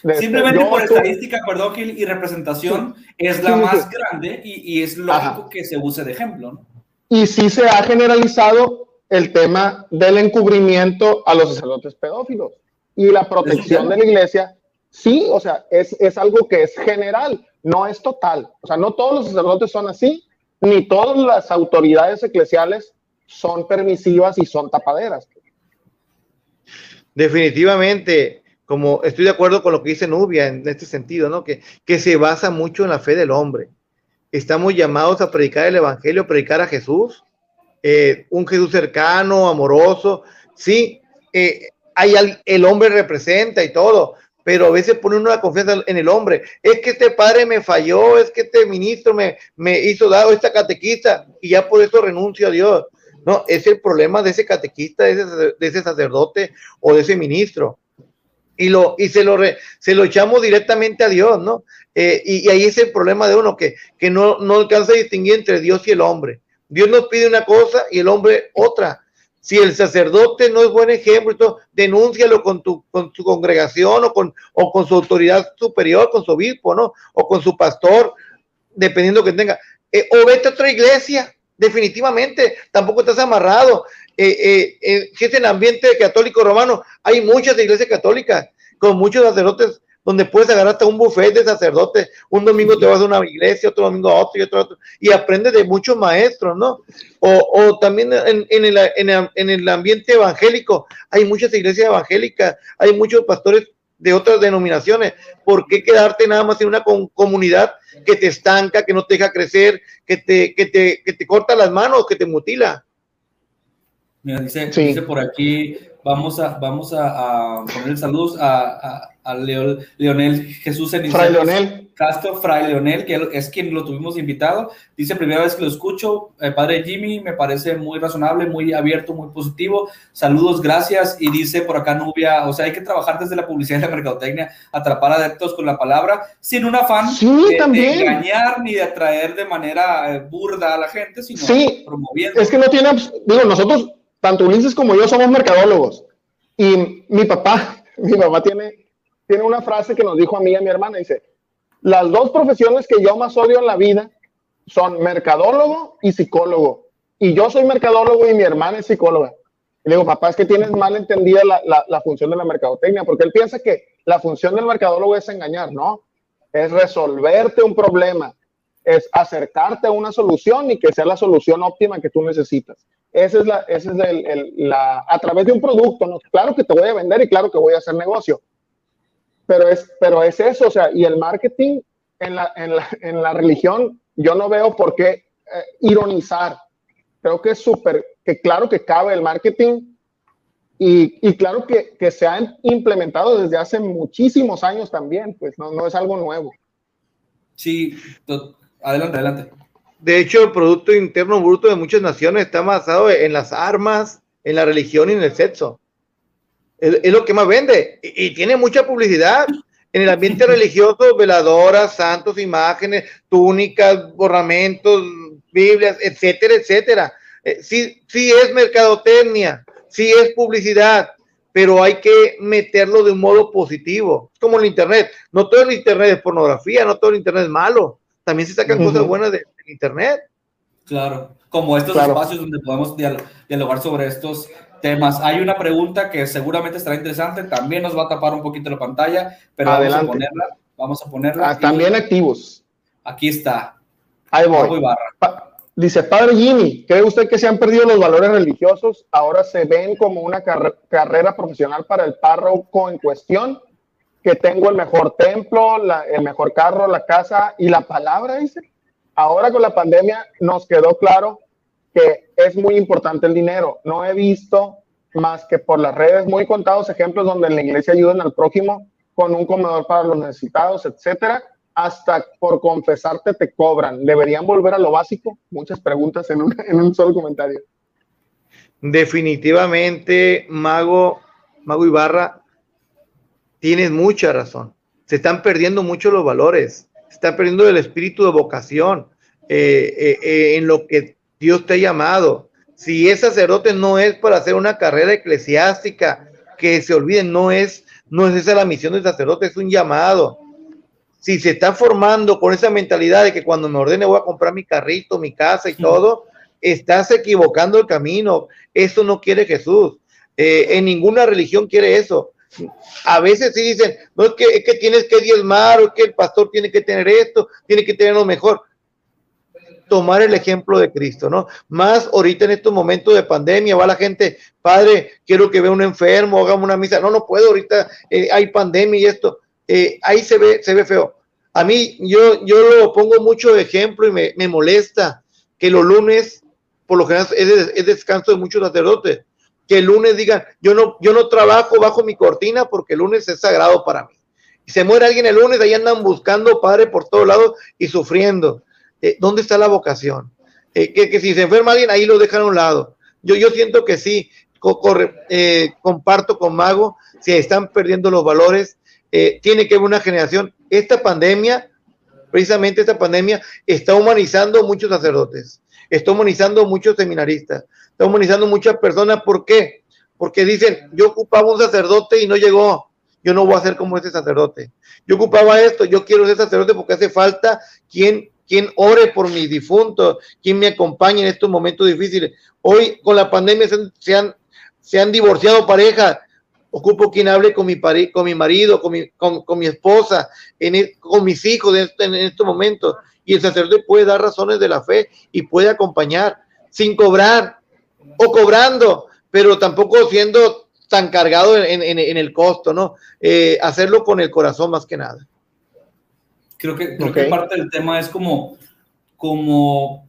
Desde Simplemente yo, por estadística, perdón, Gil, y representación sí, es la sí, más sí. grande y, y, es lógico Ajá. que se use de ejemplo. ¿no? Y sí se ha generalizado el tema del encubrimiento a los sacerdotes pedófilos y la protección de la iglesia. Sí, o sea, es, es algo que es general, no es total. O sea, no todos los sacerdotes son así, ni todas las autoridades eclesiales son permisivas y son tapaderas. Definitivamente, como estoy de acuerdo con lo que dice Nubia en este sentido, ¿no? Que, que se basa mucho en la fe del hombre. Estamos llamados a predicar el Evangelio, predicar a Jesús, eh, un Jesús cercano, amoroso. Sí, eh, hay el hombre representa y todo, pero a veces pone una confianza en el hombre. Es que este padre me falló, es que este ministro me, me hizo dado esta catequista y ya por eso renuncio a Dios. No, es el problema de ese catequista, de ese, sacerdote o de ese ministro. Y, lo, y se, lo re, se lo echamos directamente a Dios, ¿no? Eh, y, ahí es el problema de uno, que, que no, no alcanza a distinguir entre Dios y el hombre. Dios nos pide una cosa y el hombre otra. Si el sacerdote no es buen ejemplo, denúncialo con tu, con tu congregación o con, o con su autoridad superior, con su obispo, ¿no? O con su pastor, dependiendo que tenga. Eh, o vete a otra iglesia, definitivamente, tampoco estás amarrado. Eh, eh, eh, en ambiente católico romano, hay muchas iglesias católicas con muchos sacerdotes donde puedes agarrar hasta un buffet de sacerdotes. Un domingo te vas a una iglesia, otro domingo a otro y otro otro, y aprendes de muchos maestros, ¿no? O, o también en, el, en, el, ambiente evangélico, hay muchas iglesias evangélicas, hay muchos pastores de otras denominaciones. ¿Por qué quedarte nada más en una com comunidad que te estanca, que no te deja crecer, que te, que te, que te corta las manos, que te mutila? Mira, dice, sí. dice por aquí, vamos a, vamos a, a poner saludos a, a, a Leo, Leonel Jesús Fray Leonel. Castro, Fray Leonel, que es quien lo tuvimos invitado. Dice, primera vez que lo escucho, eh, padre Jimmy, me parece muy razonable, muy abierto, muy positivo. Saludos, gracias. Y dice por acá Nubia, o sea, hay que trabajar desde la publicidad y la mercadotecnia, atrapar adeptos con la palabra, sin un afán sí, de, de, engañar ni de atraer de manera eh, burda a la gente, sino sí, promoviendo. Es que no tiene, digo, nosotros, tanto Ulises como yo somos mercadólogos. Y mi papá, mi papá tiene, tiene una frase que nos dijo a mí y a mi hermana, dice, las dos profesiones que yo más odio en la vida son mercadólogo y psicólogo. Y yo soy mercadólogo y mi hermana es psicóloga. Y le digo, papá, es que tienes mal entendida la, la, función de la mercadotecnia, porque él piensa que la función del mercadólogo es engañar, ¿no? Es resolverte un problema, es acercarte a una solución y que sea la solución óptima que tú necesitas. Esa es la, ese es el, la, a través de un producto, ¿no? Claro que te voy a vender y claro que voy a hacer negocio, pero es, pero es eso, o sea, y el marketing en la, en la, en la religión, yo no veo por qué eh, ironizar. Creo que es súper, que claro que cabe el marketing y, y claro que, que, se ha implementado desde hace muchísimos años también, pues no, no es algo nuevo. Sí, adelante, adelante. De hecho, el Producto Interno Bruto de muchas naciones está basado en las armas, en la religión y en el sexo es, es lo que más vende y, y, tiene mucha publicidad. En el ambiente religioso, veladoras, santos, imágenes, túnicas, borramentos, Biblias, etcétera, etcétera. Eh, sí, sí es mercadotecnia, sí es publicidad, pero hay que meterlo de un modo positivo, como el Internet. No todo el Internet es pornografía, no todo el Internet es malo, también se sacan cosas buenas del Internet. Claro, como estos espacios donde podemos dialogar sobre estos temas. Hay una pregunta que seguramente estará interesante, también nos va a tapar un poquito la pantalla, pero vamos a ponerla. Vamos a ponerla. Ah, también activos. Aquí está. Ahí voy. dice, Padre Jimmy, ¿cree usted que se han perdido los valores religiosos? Ahora se ven como una carrera profesional para el párroco en cuestión, que tengo el mejor templo, el mejor carro, la casa y la palabra, dice. Ahora con la pandemia nos quedó claro que es muy importante el dinero. No he visto más que por las redes muy contados ejemplos donde en la iglesia ayudan al prójimo con un comedor para los necesitados, etcétera hasta por confesarte te cobran. ¿Deberían volver a lo básico? Muchas preguntas en un, en un solo comentario. Definitivamente, Mago, Mago Ibarra, tienes mucha razón. Se están perdiendo mucho los valores, se está perdiendo el espíritu de vocación eh, eh, eh, en lo que Dios te ha llamado. Si es sacerdote, no es para hacer una carrera eclesiástica, que se olviden, no es, no es esa la misión del sacerdote, es un llamado si se está formando con esa mentalidad de que cuando me ordene voy a comprar mi carrito, mi casa y todo, estás equivocando el camino. Eso no quiere Jesús. Eh, en ninguna religión quiere eso. A veces sí dicen, no es que, es que tienes que diezmar o que el pastor tiene que tener esto, tiene que tener lo mejor. Tomar el ejemplo de Cristo, ¿no? Más ahorita en estos momentos de pandemia va la gente, padre, quiero que vea un enfermo, hagamos una misa. No, no puedo, ahorita eh, hay pandemia y esto eh, ahí se ve, se ve feo. A mí, yo, yo lo pongo mucho de ejemplo y me, me molesta que los lunes, por lo general, es, descanso de muchos sacerdotes. Que el lunes digan, yo no, yo no trabajo bajo mi cortina porque el lunes es sagrado para mí. Y se muere alguien el lunes, ahí andan buscando padre por todos lados y sufriendo. Eh, ¿Dónde está la vocación? Eh, que, que, si se enferma alguien, ahí lo dejan a un lado. Yo, yo siento que sí, comparto con Mago, si están perdiendo los valores, eh, tiene que haber una generación. Esta pandemia, precisamente esta pandemia, está humanizando muchos sacerdotes, está humanizando muchos seminaristas, está humanizando muchas personas. ¿Por qué? Porque dicen, yo ocupaba un sacerdote y no llegó, yo no voy a ser como ese sacerdote. Yo ocupaba esto, yo quiero ser sacerdote porque hace falta quien, quien ore por mis difuntos, quien me acompañe en estos momentos difíciles. Hoy con la pandemia se han, se han divorciado parejas, ocupo quien hable con mi, con mi marido, con mi, con, mi esposa, en con mis hijos en, en estos momentos. Y el sacerdote puede dar razones de la fe y puede acompañar sin cobrar o cobrando, pero tampoco siendo tan cargado en, el costo, ¿no? Eh, hacerlo con el corazón más que nada. Creo que, creo que parte del tema es como, como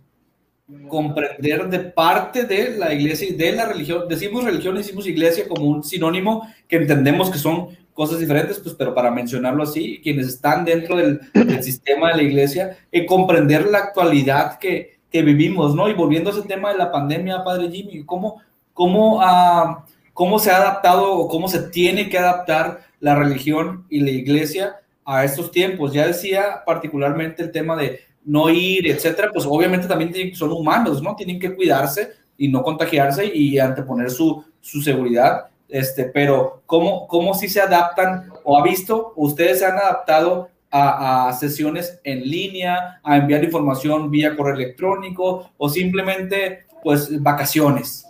comprender de parte de la iglesia y de la religión. Decimos religión, decimos iglesia como un sinónimo que entendemos que son cosas diferentes, pues, pero para mencionarlo así, quienes están dentro del, sistema de la iglesia, y comprender la actualidad que, que, vivimos, ¿no? Y volviendo a ese tema de la pandemia, Padre Jimmy, ¿cómo, cómo, uh, cómo se ha adaptado o cómo se tiene que adaptar la religión y la iglesia a estos tiempos? Ya decía particularmente el tema de no ir, etcétera, pues obviamente también son humanos, ¿no? Tienen que cuidarse y no contagiarse y anteponer su, su seguridad. Este, pero ¿cómo, ¿cómo si se adaptan o ha visto, ustedes se han adaptado a, a, sesiones en línea, a enviar información vía correo electrónico o simplemente pues vacaciones?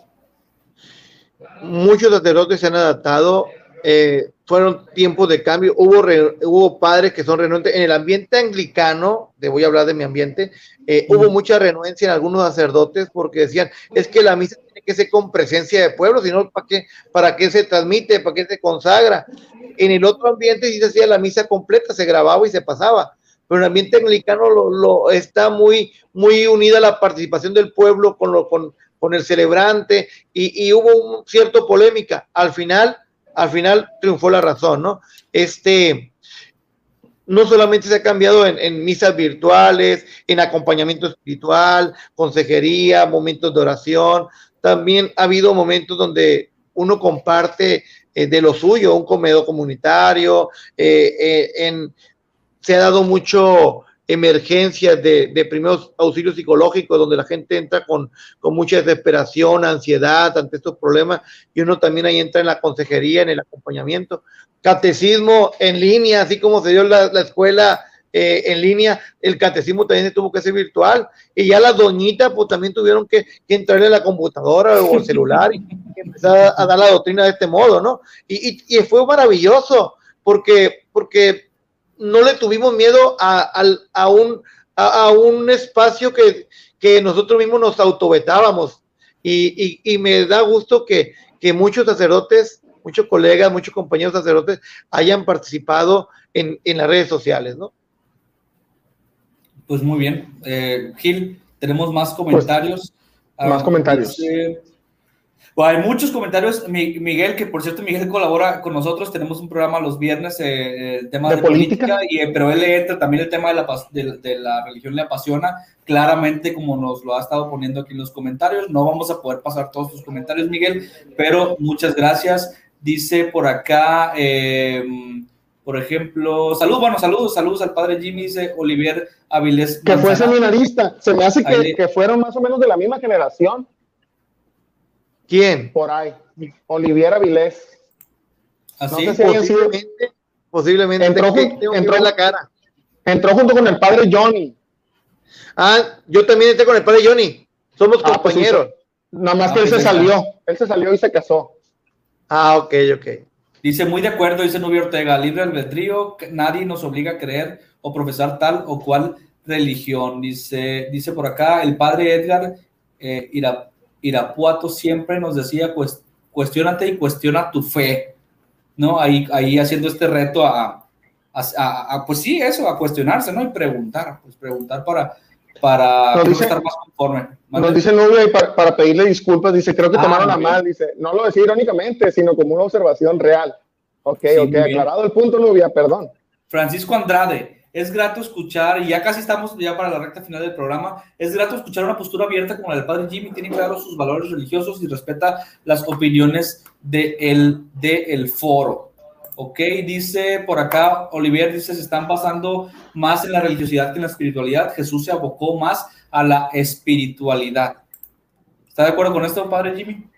Muchos sacerdotes se han adaptado eh, fueron tiempos de cambio, hubo, hubo padres que son renuentes. En el ambiente anglicano, te voy a hablar de mi ambiente, eh, hubo mucha renuencia en algunos sacerdotes porque decían, es que la misa tiene que ser con presencia de pueblo, sino ¿para qué, para qué se transmite, para qué se consagra. En el otro ambiente sí se hacía la misa completa, se grababa y se pasaba. Pero el ambiente anglicano lo, está muy, muy unida la participación del pueblo con, lo, con, el celebrante y, y hubo un cierto polémica. Al final, al final triunfó la razón, ¿no? Este, no solamente se ha cambiado en, misas virtuales, en acompañamiento espiritual, consejería, momentos de oración, también ha habido momentos donde uno comparte eh, de lo suyo, un comedor comunitario, eh, eh, se ha dado mucho emergencias de, de, primeros auxilios psicológicos, donde la gente entra con, con, mucha desesperación, ansiedad ante estos problemas, y uno también ahí entra en la consejería, en el acompañamiento. Catecismo en línea, así como se dio la, la escuela eh, en línea, el catecismo también tuvo que ser virtual, y ya las doñitas pues también tuvieron que, que entrar en la computadora o el celular y, empezar a dar la doctrina de este modo, ¿no? Y, fue maravilloso, porque, porque no le tuvimos miedo a, a, un, a, a, un espacio que, que nosotros mismos nos autovetábamos. Y, y, y me da gusto que, que, muchos sacerdotes, muchos colegas, muchos compañeros sacerdotes hayan participado en, en las redes sociales, ¿no? Pues muy bien. Eh, Gil, tenemos más comentarios. Pues, más comentarios. Dice, bueno, hay muchos comentarios. Miguel, que por cierto, Miguel colabora con nosotros. Tenemos un programa los viernes, eh, el tema de, de política, política y, eh, pero él le entra también el tema de la, de, de la religión, le apasiona. Claramente, como nos lo ha estado poniendo aquí en los comentarios, no vamos a poder pasar todos tus comentarios, Miguel, pero muchas gracias. Dice por acá. Eh, por ejemplo, saludos, bueno, saludos, saludos al padre Jimmy, dice Olivier Avilés. Que fue seminarista, se me hace que, que, fueron más o menos de la misma generación. ¿Quién? Por ahí, Olivier Avilés. Así, no sé si posiblemente, sido... posiblemente entró, entró, entró, en la cara. Entró junto con el padre Johnny. Ah, yo también entré con el padre Johnny. Somos Ah, compañeros. Pues, Nada más Ah, que él se salió, él se salió y se casó. Ah, ok, ok. Dice, muy de acuerdo, dice Nubia Ortega, libre albedrío, nadie nos obliga a creer o profesar tal o cual religión. Dice, dice por acá, el padre Edgar eh, Ira, Irapuato siempre nos decía, pues, cuestionate y cuestiona tu fe, ¿no? Ahí, ahí haciendo este reto a, a, a, a, pues sí, eso, a cuestionarse, ¿no? Y preguntar, pues preguntar para, para Nos dice- estar más conforme. Nos dice Nubia y para, para pedirle disculpas, dice, creo que Ah, tomaron a muy bien. mal, dice, no lo decía irónicamente, sino como una observación real. Ok, Sí, ok, bien. aclarado el punto, Nubia, perdón. Francisco Andrade, es grato escuchar, y ya casi estamos ya para la recta final del programa, es grato escuchar una postura abierta como la del padre Jimmy, tiene claros sus valores religiosos y respeta las opiniones del de de el foro. Ok, dice por acá, Olivier dice, se están basando más en la religiosidad que en la espiritualidad. Jesús se abocó más a la espiritualidad. ¿Está de acuerdo con esto, padre Jimmy?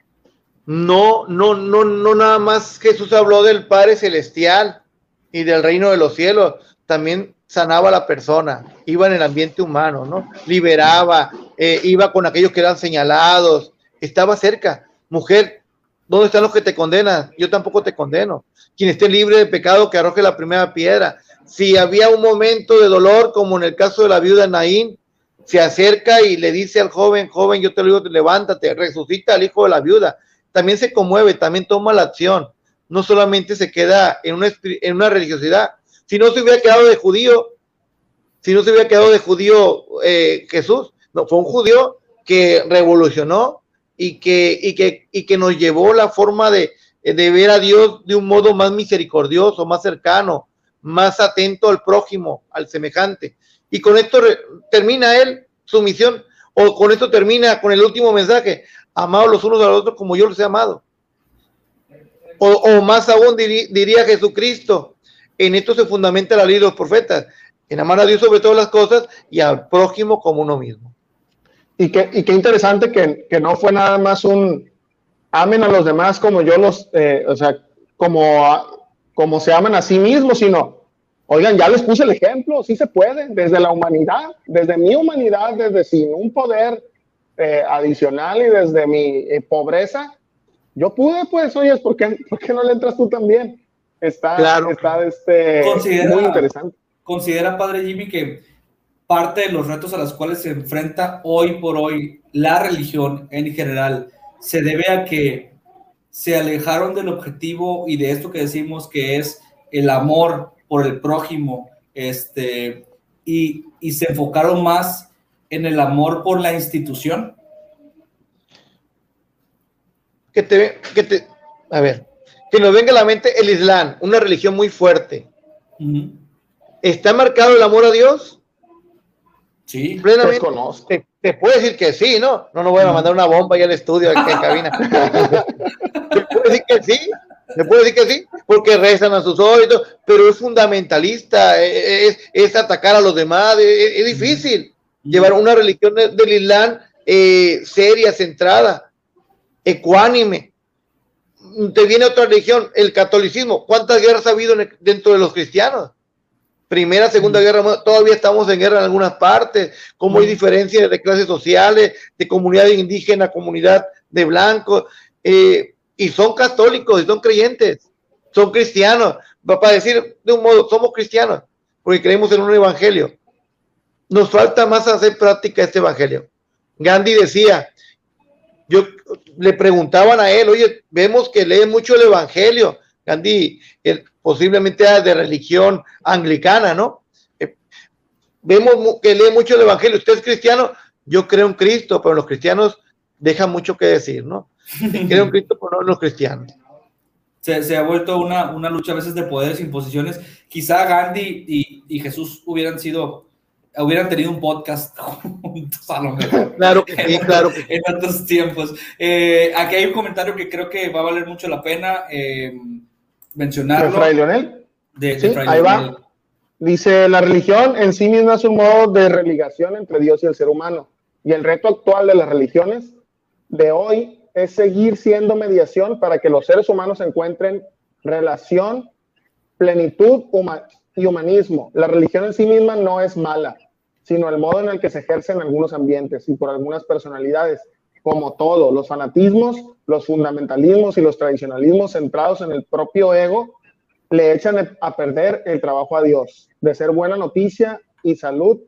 No, no, no, no nada más Jesús habló del Padre Celestial y del reino de los cielos, también sanaba a la persona, iba en el ambiente humano, ¿no? Liberaba, eh, iba con aquellos que eran señalados, estaba cerca. Mujer, ¿dónde están los que te condenan? Yo tampoco te condeno. Quien esté libre de pecado, que arroje la primera piedra. Si había un momento de dolor, como en el caso de la viuda Naín, se acerca y le dice al joven, joven, yo te lo digo, levántate, resucita al hijo de la viuda también se conmueve, también toma la acción, no solamente se queda en una, en una religiosidad. Si no se hubiera quedado de judío, si no se hubiera quedado de judío eh, Jesús, no, fue un judío que revolucionó y que, y que, y que nos llevó la forma de, de ver a Dios de un modo más misericordioso, más cercano, más atento al prójimo, al semejante. Y con esto termina él su misión, o con esto termina con el último mensaje, amados los unos a los otros como yo los he amado. O, más aún diría, Jesucristo, en esto se fundamenta la ley de los profetas, en amar a Dios sobre todas las cosas y al prójimo como uno mismo. Y qué, y qué interesante que, que, no fue nada más un amen a los demás como yo los, eh, o sea, como, como se aman a sí mismos, sino, oigan, ya les puse el ejemplo, sí se puede, desde la humanidad, desde mi humanidad, desde sin un poder eh, adicional y desde mi eh, pobreza, yo pude, pues, oye, ¿por qué, ¿por qué no le entras tú también? Está, claro. está este, considera, muy interesante. Considera, padre Jimmy, que parte de los retos a los cuales se enfrenta hoy por hoy la religión en general se debe a que se alejaron del objetivo y de esto que decimos que es el amor por el prójimo, este, y, y se enfocaron más en el amor por la institución? Que te, que te, a ver, que nos venga a la mente el Islam, una religión muy fuerte. Uh -huh. ¿Está marcado el amor a Dios? Sí. Plenamente. Te, te puede decir que sí, ¿no? No, no voy a mandar una bomba ahí al estudio, aquí en cabina. te puede decir que sí. ¿Me puede decir que sí? Porque rezan a sus ojos, pero es fundamentalista, e, e, es, atacar a los demás, e, es, difícil llevar una religión del Islam eh, seria, centrada, ecuánime. Te viene otra religión, el catolicismo. ¿Cuántas guerras ha habido dentro de los cristianos? Primera, Segunda Guerra Mundial, todavía estamos en guerra en algunas partes, cómo hay diferencias de clases sociales, de comunidad indígena, comunidad de blancos, eh, y son católicos y son creyentes, son cristianos, para decir de un modo, somos cristianos, porque creemos en un evangelio. Nos falta más hacer práctica este evangelio. Gandhi decía, yo le preguntaban a él, oye, vemos que lee mucho el evangelio. Gandhi, él, posiblemente de religión anglicana, ¿no? Eh, vemos que lee mucho el evangelio. ¿Usted es cristiano? Yo creo en Cristo, pero los cristianos dejan mucho que decir, ¿no? Creo en Cristo, pero no en los cristianos. Se, ha vuelto una, una, lucha a veces de poderes, imposiciones. Quizá Gandhi y, y Jesús hubieran sido hubieran tenido un podcast juntos a lo mejor. Claro que sí, claro que En otros tiempos. Eh, aquí hay un comentario que creo que va a valer mucho la pena eh, mencionarlo. ¿De Fray Leonel? sí, ahí va. Dice, la religión en sí misma es un modo de religación entre Dios y el ser humano. Y el reto actual de las religiones de hoy es seguir siendo mediación para que los seres humanos encuentren relación, plenitud y humanismo. La religión en sí misma no es mala sino el modo en el que se ejerce en algunos ambientes y por algunas personalidades. Como todo, los fanatismos, los fundamentalismos y los tradicionalismos centrados en el propio ego le echan a perder el trabajo a Dios de ser buena noticia y salud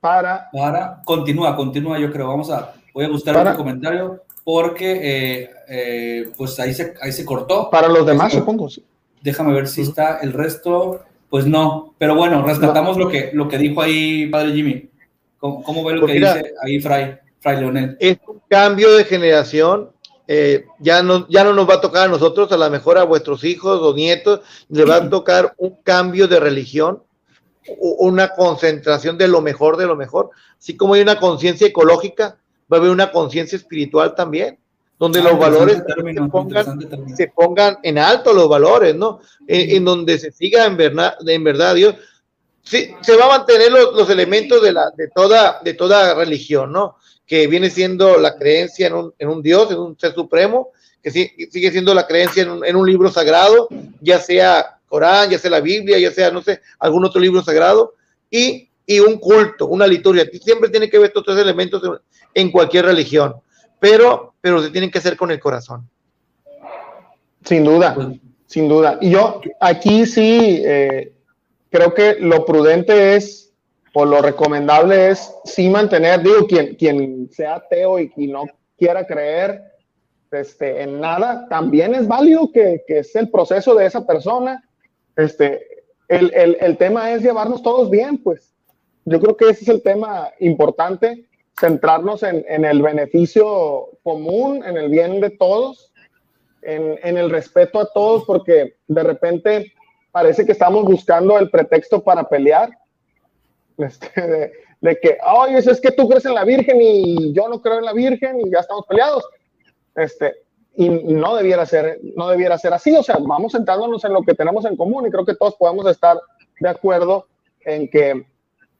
para... Para, continúa, continúa, yo creo. Vamos a, voy a buscar un comentario porque eh, eh, pues ahí se, ahí se cortó. Para los demás, supongo. Déjame ver si está el resto. Pues no, pero bueno, rescatamos lo, que, lo que dijo ahí Padre Jimmy. ¿Cómo, ve lo pues que dice ahí Fray, Fray Leonel? Es un cambio de generación. Eh, ya, no, ya no nos va a tocar a nosotros, a lo mejor a vuestros hijos o nietos, les va a tocar un cambio de religión, una concentración de lo mejor de lo mejor. Así como hay una conciencia ecológica, va a haber una conciencia espiritual también donde ah, los valores se, pongan, en alto los valores, ¿no? En, donde se siga en verdad, en verdad Dios. Sí, se va a mantener los, elementos de, la, de, toda, de toda religión, ¿no? Que viene siendo la creencia en un, en un Dios, en un ser supremo, que sigue siendo la creencia en un, en un libro sagrado, ya sea Corán, ya sea la Biblia, ya sea, no sé, algún otro libro sagrado, y, y un culto, una liturgia. Siempre tiene que ver estos tres elementos en cualquier religión pero, pero se tienen que hacer con el corazón. Sin duda, sin duda. Y yo aquí sí eh, creo que lo prudente es, o lo recomendable es sí mantener, digo, quien, quien sea ateo y, no quiera creer este, en nada, también es válido que, que es el proceso de esa persona. Este, el, el, el tema es llevarnos todos bien, pues. Yo creo que ese es el tema importante centrarnos en, en, el beneficio común, en el bien de todos, en, en, el respeto a todos, porque de repente parece que estamos buscando el pretexto para pelear, este, de, que, oye, es que tú crees en la Virgen y yo no creo en la Virgen y ya estamos peleados. Este, y no debiera ser, no debiera ser así, o sea, vamos centrándonos en lo que tenemos en común y creo que todos podemos estar de acuerdo en que,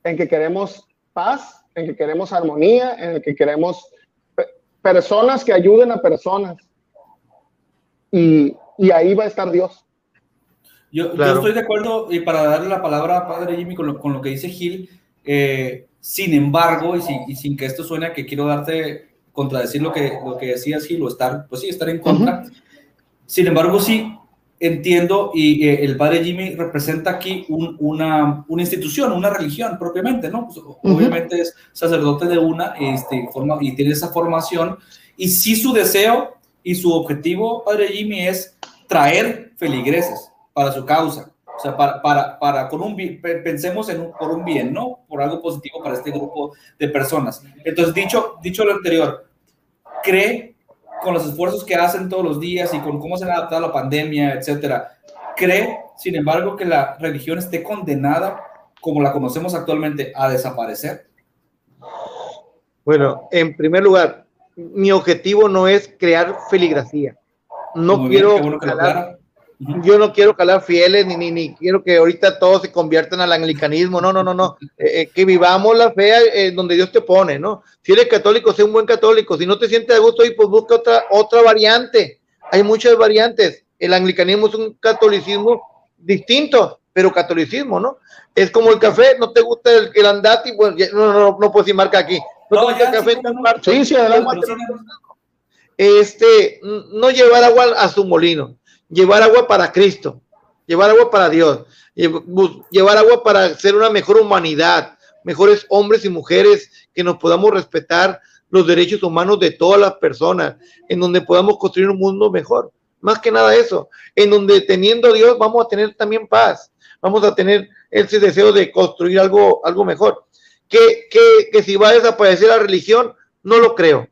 en que queremos paz en que queremos armonía, en que queremos personas que ayuden a personas. Y, y ahí va a estar Dios. Yo, yo, estoy de acuerdo, y para darle la palabra a Padre Jimmy con lo, con lo que dice Gil, eh, sin embargo, y, y, sin que esto suene a que quiero darte, contradecir lo que, lo que decías Gil, o estar, pues sí, estar en contra, sin embargo, sí, entiendo, y eh, el padre Jimmy representa aquí una, una, institución, una religión propiamente, ¿no? Pues, obviamente es sacerdote de una este, forma, y tiene esa formación, y sí su deseo y su objetivo, padre Jimmy, es traer feligreses para su causa. O sea, para, para, para con un pensemos en un, por un bien, ¿no? Por algo positivo para este grupo de personas. Entonces, dicho, dicho lo anterior, cree con los esfuerzos que hacen todos los días y con cómo se ha adaptado a la pandemia, etcétera, cree, sin embargo, que la religión esté condenada, como la conocemos actualmente, a desaparecer? Bueno, en primer lugar, mi objetivo no es crear feligrafía. No quiero yo no quiero calar fieles, ni, ni, ni, quiero que ahorita todos se conviertan al anglicanismo, no, no, no, no, eh, eh, que vivamos la fe eh, donde Dios te pone, ¿no? Si eres católico, sé un buen católico, si no te sientes de gusto, pues busca otra, otra variante, hay muchas variantes, el anglicanismo es un catolicismo distinto, pero catolicismo, ¿no? Es como el café, no te gusta el, el andati, bueno, no, no, no, puedo decir marca aquí, no, no ya, el café, sí, sí, sí, adelante. Este, no llevar agua a su molino llevar agua para Cristo, llevar agua para Dios, llevar agua para ser una mejor humanidad, mejores hombres y mujeres que nos podamos respetar los derechos humanos de todas las personas, en donde podamos construir un mundo mejor. Más que nada eso, en donde teniendo a Dios vamos a tener también paz, vamos a tener ese deseo de construir algo, algo mejor. Que, que, que si va a desaparecer la religión, no lo creo.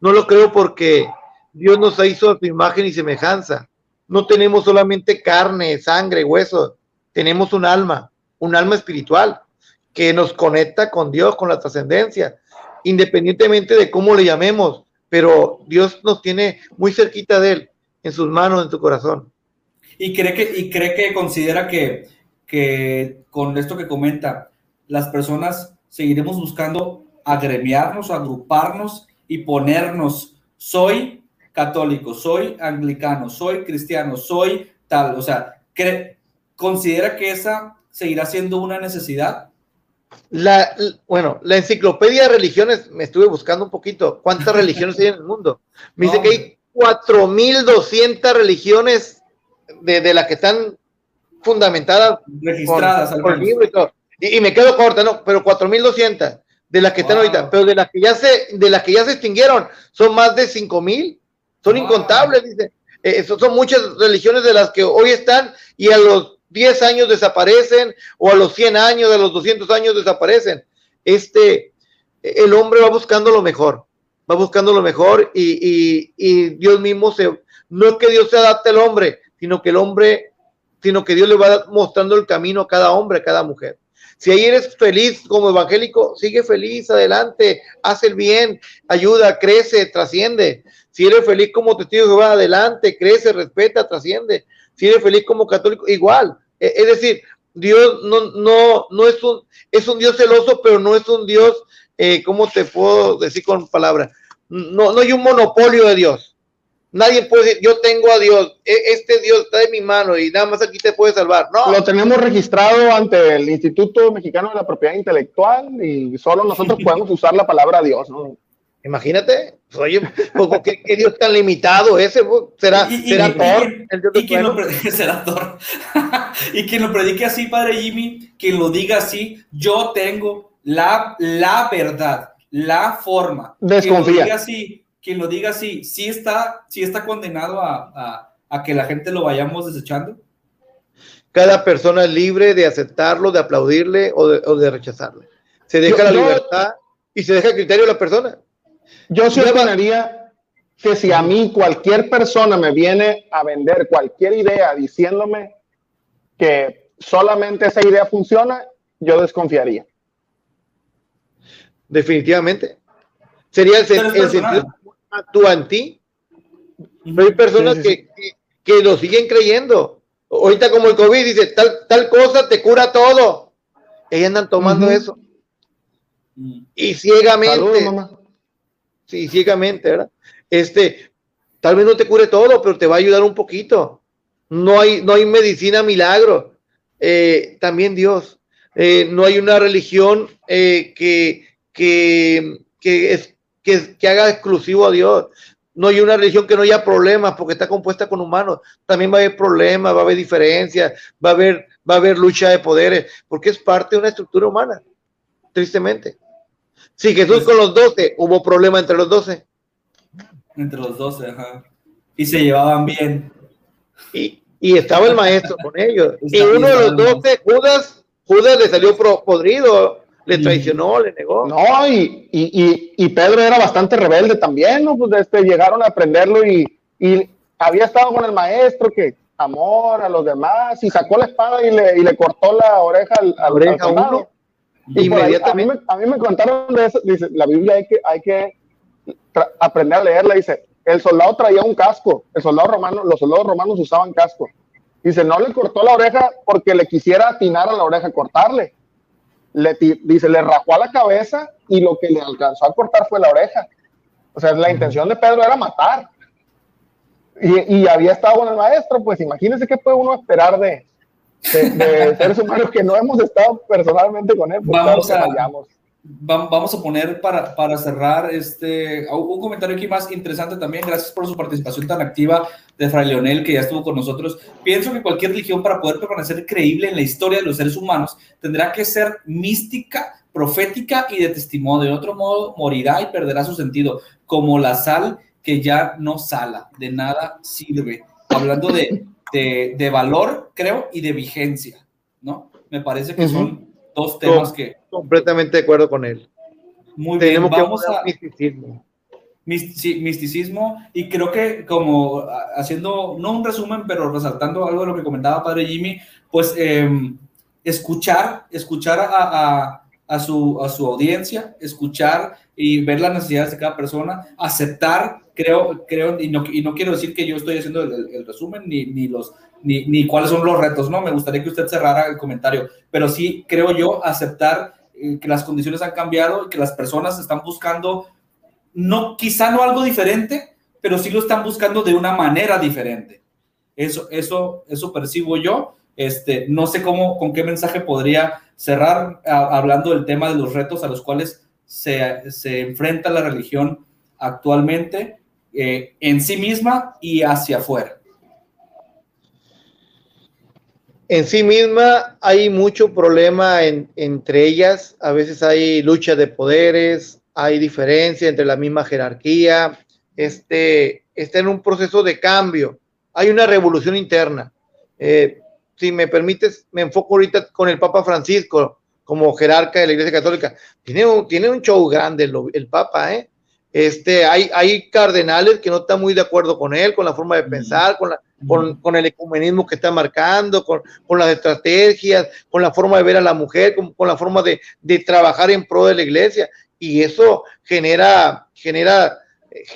No lo creo porque Dios nos hizo a su imagen y semejanza no tenemos solamente carne, sangre, huesos, tenemos un alma, un alma espiritual que nos conecta con Dios, con la trascendencia, independientemente de cómo le llamemos, pero Dios nos tiene muy cerquita de Él, en sus manos, en su corazón. Y cree que, y cree que considera que, que con esto que comenta, las personas seguiremos buscando agremiarnos, agruparnos y ponernos, soy católico, soy anglicano, soy cristiano, soy tal, o sea, ¿considera que esa seguirá siendo una necesidad? La, bueno, la enciclopedia de religiones, me estuve buscando un poquito, ¿cuántas religiones hay en el mundo? Me dice que hay 4.200 religiones de, las que están fundamentadas. Registradas. y, y, me quedo corta, no, pero 4.200 de las que están ahorita, pero de las que ya se, de las que ya se extinguieron, son más de 5.000. Son incontables, dice. Eh, son muchas religiones de las que hoy están y a los 10 años desaparecen o a los 100 años, a los 200 años desaparecen. Este, el hombre va buscando lo mejor, va buscando lo mejor y, y, Dios mismo se, no es que Dios se adapte al hombre, sino que el hombre, sino que Dios le va mostrando el camino a cada hombre, a cada mujer. Si ahí eres feliz como evangélico, sigue feliz, adelante, haz el bien, ayuda, crece, trasciende. Si eres feliz como testigo va adelante, crece, respeta, trasciende. Si eres feliz como católico, igual. E, es decir, Dios no, no, no es un, es un Dios celoso, pero no es un Dios, eh, ¿cómo te puedo decir con palabras? No, no hay un monopolio de Dios. Nadie puede decir, yo tengo a Dios, e, este Dios está en mi mano y nada más aquí te puede salvar. No. Lo tenemos registrado ante el Instituto Mexicano de la Propiedad Intelectual y solo nosotros podemos usar la palabra Dios, ¿no? Imagínate, oye, pues, ¿qué, Dios tan limitado ese? ¿Será, será Thor? Y, quien lo predique, será Thor. y quien lo predique así, Padre Jimmy, quien lo diga así, yo tengo la, la verdad, la forma. Desconfía. Quien lo diga así, quien lo diga así, sí está, sí está condenado a, a, a que la gente lo vayamos desechando. Cada persona es libre de aceptarlo, de aplaudirle o de, o de rechazarle. Se deja la libertad y se deja el criterio de la persona. Yo sí opinaría que si a mí cualquier persona me viene a vender cualquier idea diciéndome que solamente esa idea funciona, yo desconfiaría. Definitivamente. Sería el, sentido tu anti. hay personas Que, que, lo siguen creyendo. Ahorita como el COVID dice, tal, tal cosa te cura todo. Ellas andan tomando eso. Mm. Y ciegamente sí, ciegamente, ¿verdad? Este, tal vez no te cure todo, pero te va a ayudar un poquito. No hay, no hay medicina milagro. Eh, también Dios. Eh, no hay una religión eh, que, que, que, haga exclusivo a Dios. No hay una religión que no haya problemas porque está compuesta con humanos. También va a haber problemas, va a haber diferencias, va a haber, va a haber lucha de poderes, porque es parte de una estructura humana, tristemente. Sí, Jesús con los doce, hubo problema entre los doce. Entre los doce, ajá. Y se llevaban bien. Y, y estaba el maestro con ellos. y uno de los doce, Judas, Judas le salió podrido, le traicionó, le negó. No, y, y, y, Pedro era bastante rebelde también, ¿no? Pues este, llegaron a aprenderlo y, y había estado con el maestro que amor a los demás y sacó la espada y le, y le cortó la oreja al, al, oreja uno Inmediatamente. a, mí me, contaron de eso. Dice, la Biblia hay que, hay que aprender a leerla. Dice, el soldado traía un casco. El soldado romano, los soldados romanos usaban casco. Dice, no le cortó la oreja porque le quisiera atinar a la oreja, cortarle. Le dice, le rajó a la cabeza y lo que le alcanzó a cortar fue la oreja. O sea, la intención de Pedro era matar. Y, había estado con el maestro, pues imagínense qué puede uno esperar de, de, seres humanos que no hemos estado personalmente con él. Pues, vamos, a, vamos a poner para, para cerrar este, un comentario aquí más interesante también. Gracias por su participación tan activa de Fray Leonel, que ya estuvo con nosotros. Pienso que cualquier religión, para poder permanecer creíble en la historia de los seres humanos, tendrá que ser mística, profética y de testimonio. De otro modo, morirá y perderá su sentido, como la sal que ya no sala, de nada sirve. Hablando de, de, valor, creo, y de vigencia, ¿no? Me parece que son dos temas que... Completamente de acuerdo con él. Muy bien, vamos a... Misticismo. misticismo, y creo que como haciendo, no un resumen, pero resaltando algo de lo que comentaba Padre Jimmy, pues em, escuchar, escuchar a, a, su, a su audiencia, escuchar y ver las necesidades de cada persona, aceptar, creo, creo y, no, y no quiero decir que yo estoy haciendo el, resumen ni, ni los, ni, ni, cuáles son los retos, ¿no? Me gustaría que usted cerrara el comentario, pero sí creo yo aceptar eh, que las condiciones han cambiado y que las personas están buscando, no, quizá no algo diferente, pero sí lo están buscando de una manera diferente. Eso, eso, eso percibo yo. Este, no sé cómo, con qué mensaje podría cerrar hablando del tema de los retos a los cuales se, se enfrenta la religión actualmente eh, en sí misma y hacia afuera. En sí misma hay mucho problema entre ellas, a veces hay lucha de poderes, hay diferencia entre la misma jerarquía, este, está en un proceso de cambio, hay una revolución interna. Eh, si me permites, me enfoco ahorita con el Papa Francisco como jerarca de la Iglesia Católica. Tiene un, tiene un show grande el, Papa, ¿eh? Este, hay, hay cardenales que no están muy de acuerdo con él, con la forma de pensar, con, la, con, el ecumenismo que está marcando, con, las estrategias, con la forma de ver a la mujer, con, la forma de, de, trabajar en pro de la iglesia. Y eso genera, genera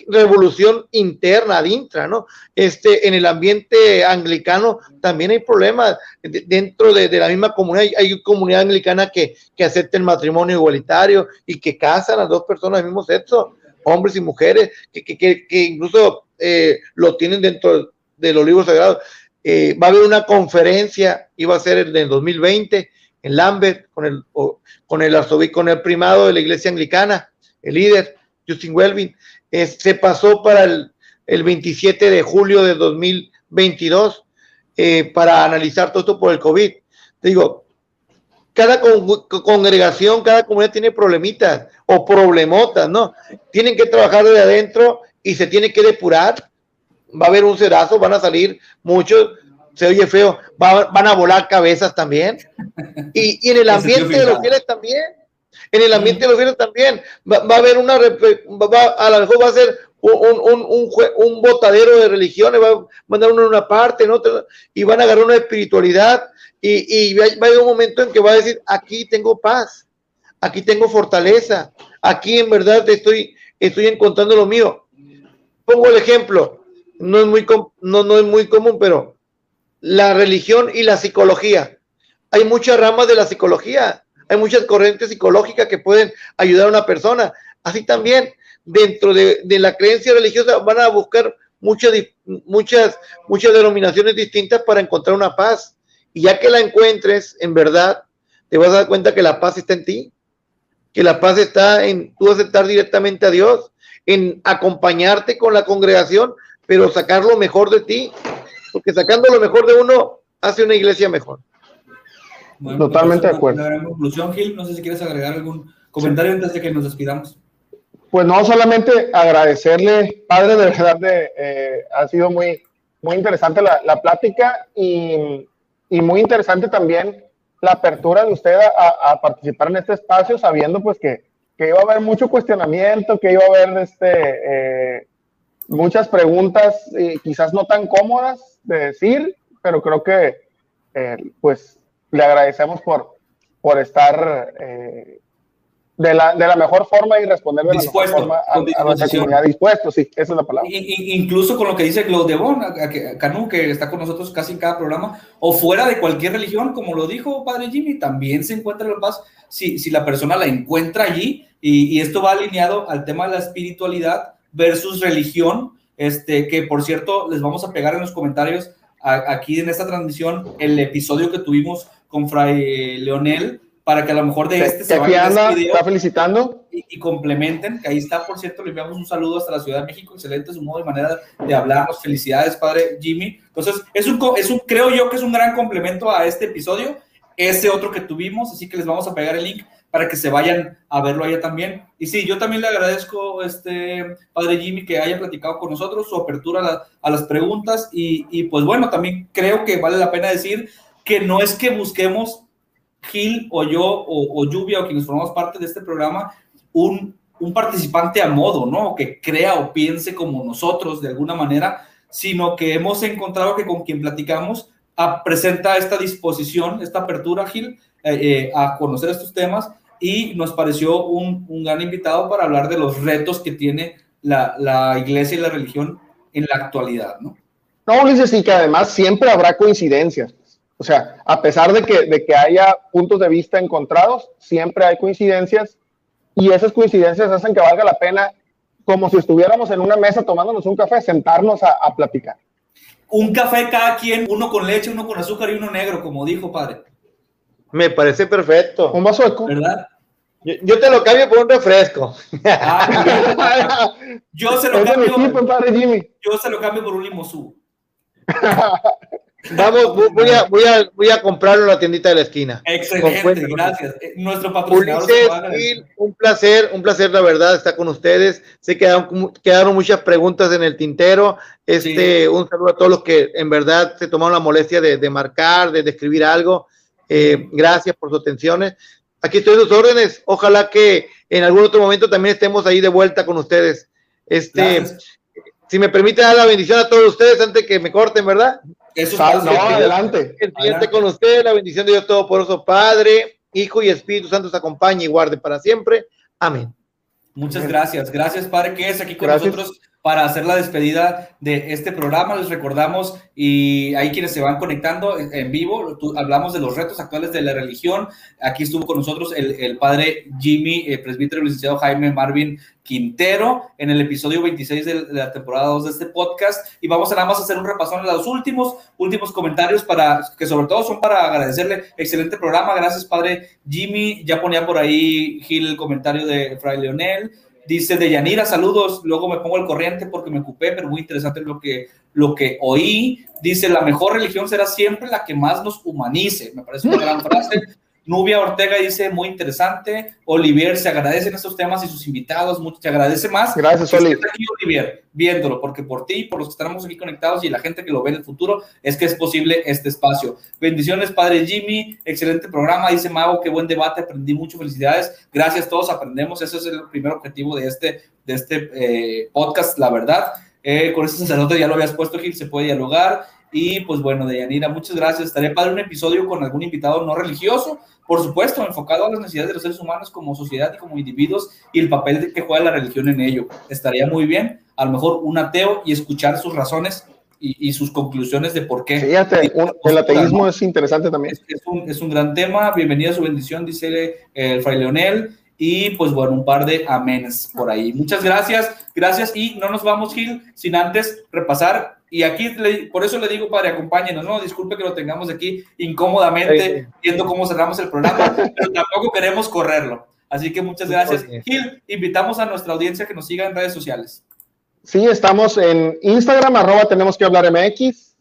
revolución interna, adintra, ¿no? Este, en el ambiente anglicano también hay problemas dentro de, la misma comunidad. Hay, comunidad anglicana que, que acepta el matrimonio igualitario y que casan a dos personas del mismo sexo, hombres y mujeres, que, incluso eh, lo tienen dentro de los libros sagrados. Eh, va a haber una conferencia, iba a ser en el 2020, en Lambert, con el, con el arzobispo, con el primado de la iglesia anglicana, el líder, Justin Welvin, se pasó para el, el, 27 de julio de 2022 eh, para analizar todo esto por el COVID. Te digo, cada congregación, cada comunidad tiene problemitas o problemotas, ¿no? Tienen que trabajar de adentro y se tiene que depurar. Va a haber un cerazo, van a salir muchos, se oye feo, van a volar cabezas también. Y, y en el ambiente de los fieles también en el ambiente de los fieles también. Va, a haber una, va, a lo mejor va a ser un, un, un, un, botadero de religiones, va a mandar uno en una parte, en otra, y van a agarrar una espiritualidad, y, y va, a haber un momento en que va a decir, aquí tengo paz, aquí tengo fortaleza, aquí en verdad estoy, estoy encontrando lo mío. Pongo el ejemplo, no es muy, no, no es muy común, pero la religión y la psicología. Hay muchas ramas de la psicología hay muchas corrientes psicológicas que pueden ayudar a una persona. Así también, dentro de, la creencia religiosa, van a buscar muchas, muchas, muchas denominaciones distintas para encontrar una paz. Y ya que la encuentres, en verdad, te vas a dar cuenta que la paz está en ti, que la paz está en tú aceptar directamente a Dios, en acompañarte con la congregación, pero sacar lo mejor de ti, porque sacando lo mejor de uno hace una iglesia mejor. Totalmente de acuerdo. conclusión, Gil, no sé si quieres agregar algún comentario antes de que nos despidamos. Pues no, solamente agradecerle, padre, de verdad, eh, ha sido muy, muy interesante la, la plática y, y, muy interesante también la apertura de usted a, participar en este espacio, sabiendo pues que, que, iba a haber mucho cuestionamiento, que iba a haber este, eh, muchas preguntas, y quizás no tan cómodas de decir, pero creo que eh, pues le agradecemos por, por estar eh, de la, de la mejor forma y responder de la mejor forma a, a nuestra comunidad. Dispuesto, sí, esa es la palabra. incluso con lo que dice Claude Bon, Canú, que está con nosotros casi en cada programa, o fuera de cualquier religión, como lo dijo Padre Jimmy, también se encuentra la paz si, si la persona la encuentra allí, y, y esto va alineado al tema de la espiritualidad versus religión, este, que por cierto, les vamos a pegar en los comentarios aquí en esta transmisión el episodio que tuvimos con Fray Leonel, para que a lo mejor de este se vaya anda, este video está felicitando y, complementen, que ahí está, por cierto, le enviamos un saludo hasta la Ciudad de México, excelente su modo de manera de hablarnos, felicidades, padre Jimmy. Entonces, es un, es un, creo yo que es un gran complemento a este episodio, ese otro que tuvimos, así que les vamos a pegar el link para que se vayan a verlo allá también. Y sí, yo también le agradezco, este, padre Jimmy, que haya platicado con nosotros, su apertura a, las preguntas y, y pues bueno, también creo que vale la pena decir que no es que busquemos Gil o yo o, Lluvia o quienes formamos parte de este programa, un, un participante a modo, ¿no? Que crea o piense como nosotros de alguna manera, sino que hemos encontrado que con quien platicamos a, presenta esta disposición, esta apertura, Gil, eh, eh, a conocer estos temas y nos pareció un, un, gran invitado para hablar de los retos que tiene la, la iglesia y la religión en la actualidad, ¿no? No, Ulises, y que además siempre habrá coincidencias. O sea, a pesar de que, de que haya puntos de vista encontrados, siempre hay coincidencias y esas coincidencias hacen que valga la pena, como si estuviéramos en una mesa tomándonos un café, sentarnos a, platicar. Un café cada quien, uno con leche, uno con azúcar y uno negro, como dijo padre. Me parece perfecto. Un vaso de ¿Verdad? Yo, te lo cambio por un refresco. Ah, yo se lo cambio. Yo se lo cambio por un limosú. Vamos, voy a, voy, a, voy a comprarlo en la tiendita de la esquina. Excelente, gracias. Eh, nuestro patrocinador. un placer, un placer, la verdad, estar con ustedes. Sé que quedaron, quedaron muchas preguntas en el tintero. Este, Un saludo a todos los que en verdad se tomaron la molestia de, de marcar, de, escribir algo. Eh, gracias por sus atenciones. Aquí estoy en sus órdenes. Ojalá que en algún otro momento también estemos ahí de vuelta con ustedes. Este, si me permite dar la bendición a todos ustedes antes que me corten, ¿verdad? Eso no, adelante. El siguiente con usted, la bendición de Dios Todopoderoso, Padre, Hijo y Espíritu Santo os acompañe y guarde para siempre. Amén. Muchas gracias. Gracias, Padre, que es aquí con nosotros para hacer la despedida de este programa. Les recordamos, y hay quienes se van conectando en vivo, hablamos de los retos actuales de la religión. Aquí estuvo con nosotros el, padre Jimmy, el presbítero licenciado Jaime Marvin Quintero, en el episodio 26 de, la temporada 2 de este podcast. Y vamos a nada más hacer un repasón en los últimos, últimos comentarios para, que sobre todo son para agradecerle. Excelente programa. Gracias, padre Jimmy. Ya ponía por ahí Gil el comentario de Fray Leonel. Dice de Yanira, saludos, luego me pongo al corriente porque me ocupé, pero muy interesante lo que, lo que oí. Dice, la mejor religión será siempre la que más nos humanice. Me parece una gran frase. Nubia Ortega dice, muy interesante. Olivier, se agradecen estos temas y sus invitados. Mucho, te agradece más. Gracias, Olivier, viéndolo, porque por ti, por los que estamos aquí conectados y la gente que lo ve en el futuro, es que es posible este espacio. Bendiciones, Padre Jimmy. Excelente programa. Dice Mago, qué buen debate. Aprendí mucho. Felicidades. Gracias, todos aprendemos. Ese es el primer objetivo de este, de este eh, podcast, la verdad. Eh, con este sacerdote ya lo habías puesto, Gil, se puede dialogar. Y pues bueno, Deyanira, muchas gracias. Estaré para un episodio con algún invitado no religioso, por supuesto, enfocado a las necesidades de los seres humanos como sociedad y como individuos y el papel que juega la religión en ello. Estaría muy bien, a lo mejor un ateo y escuchar sus razones y, sus conclusiones de por qué. Fíjate, el ateísmo es interesante también. Es, un, es, un, gran tema. Bienvenida a su bendición, dice el Fray Leonel. Y pues bueno, un par de amenes por ahí. Muchas gracias, gracias. Y no nos vamos, Gil, sin antes repasar y aquí, por eso le digo, padre, acompáñenos, ¿no? Disculpe que lo tengamos aquí incómodamente, viendo cómo cerramos el programa, pero tampoco queremos correrlo. Así que muchas gracias. Gil, invitamos a nuestra audiencia que nos siga en redes sociales. Sí, estamos en Instagram, arroba tenemos que hablar MX.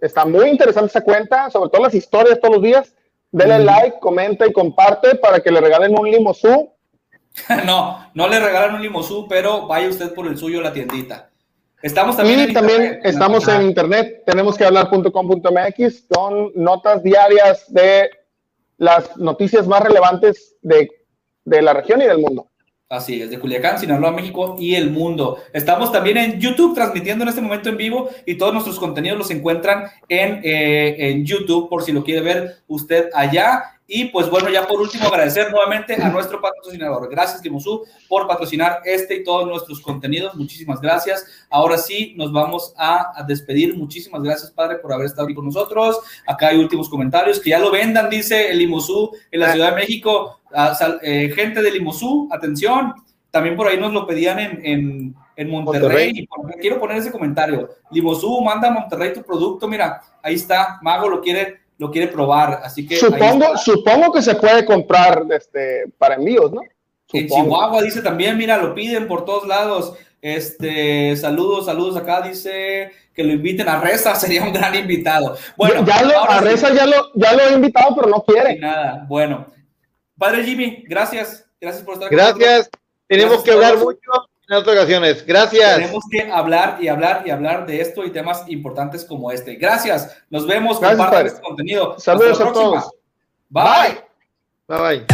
Está muy interesante esa cuenta, sobre todo las historias todos los días. Denle like, comenta y comparte para que le regalen un limosú. no, no le regalan un limosú, pero vaya usted por el suyo a la tiendita. Estamos también, y también estamos en internet, tenemos que hablar.com.mx con notas diarias de las noticias más relevantes de, de, la región y del mundo. Así es, de Culiacán, Sinaloa, México y el mundo. Estamos también en YouTube transmitiendo en este momento en vivo y todos nuestros contenidos los encuentran en, eh, en YouTube por si lo quiere ver usted allá. Y pues bueno, ya por último agradecer nuevamente a nuestro patrocinador. Gracias Limosú por patrocinar este y todos nuestros contenidos. Muchísimas gracias. Ahora sí, nos vamos a, despedir. Muchísimas gracias, Padre, por haber estado aquí con nosotros. Acá hay últimos comentarios. Que ya lo vendan, dice el Limosú en la Ciudad de México. Ah, eh, gente de Limosú, atención. También por ahí nos lo pedían en, en, Monterrey. Y quiero poner ese comentario. Limosú, manda a Monterrey tu producto. Mira, ahí está. Mago lo quiere lo quiere probar. Así que supongo, supongo que se puede comprar este, para envíos, ¿no? En Chihuahua dice también, mira, lo piden por todos lados. Este, saludos, saludos acá, dice que lo inviten a Reza, sería un gran invitado. Bueno, ya lo, a Reza ya lo, ya lo he invitado, pero no quiere. Nada, bueno. Padre Jimmy, gracias. Gracias por estar Gracias. Tenemos que hablar mucho en otras ocasiones. Gracias. Tenemos que hablar y hablar y hablar de esto y temas importantes como este. Gracias. Nos vemos. Gracias, Compartan este contenido. Saludos a todos. Bye. Bye bye.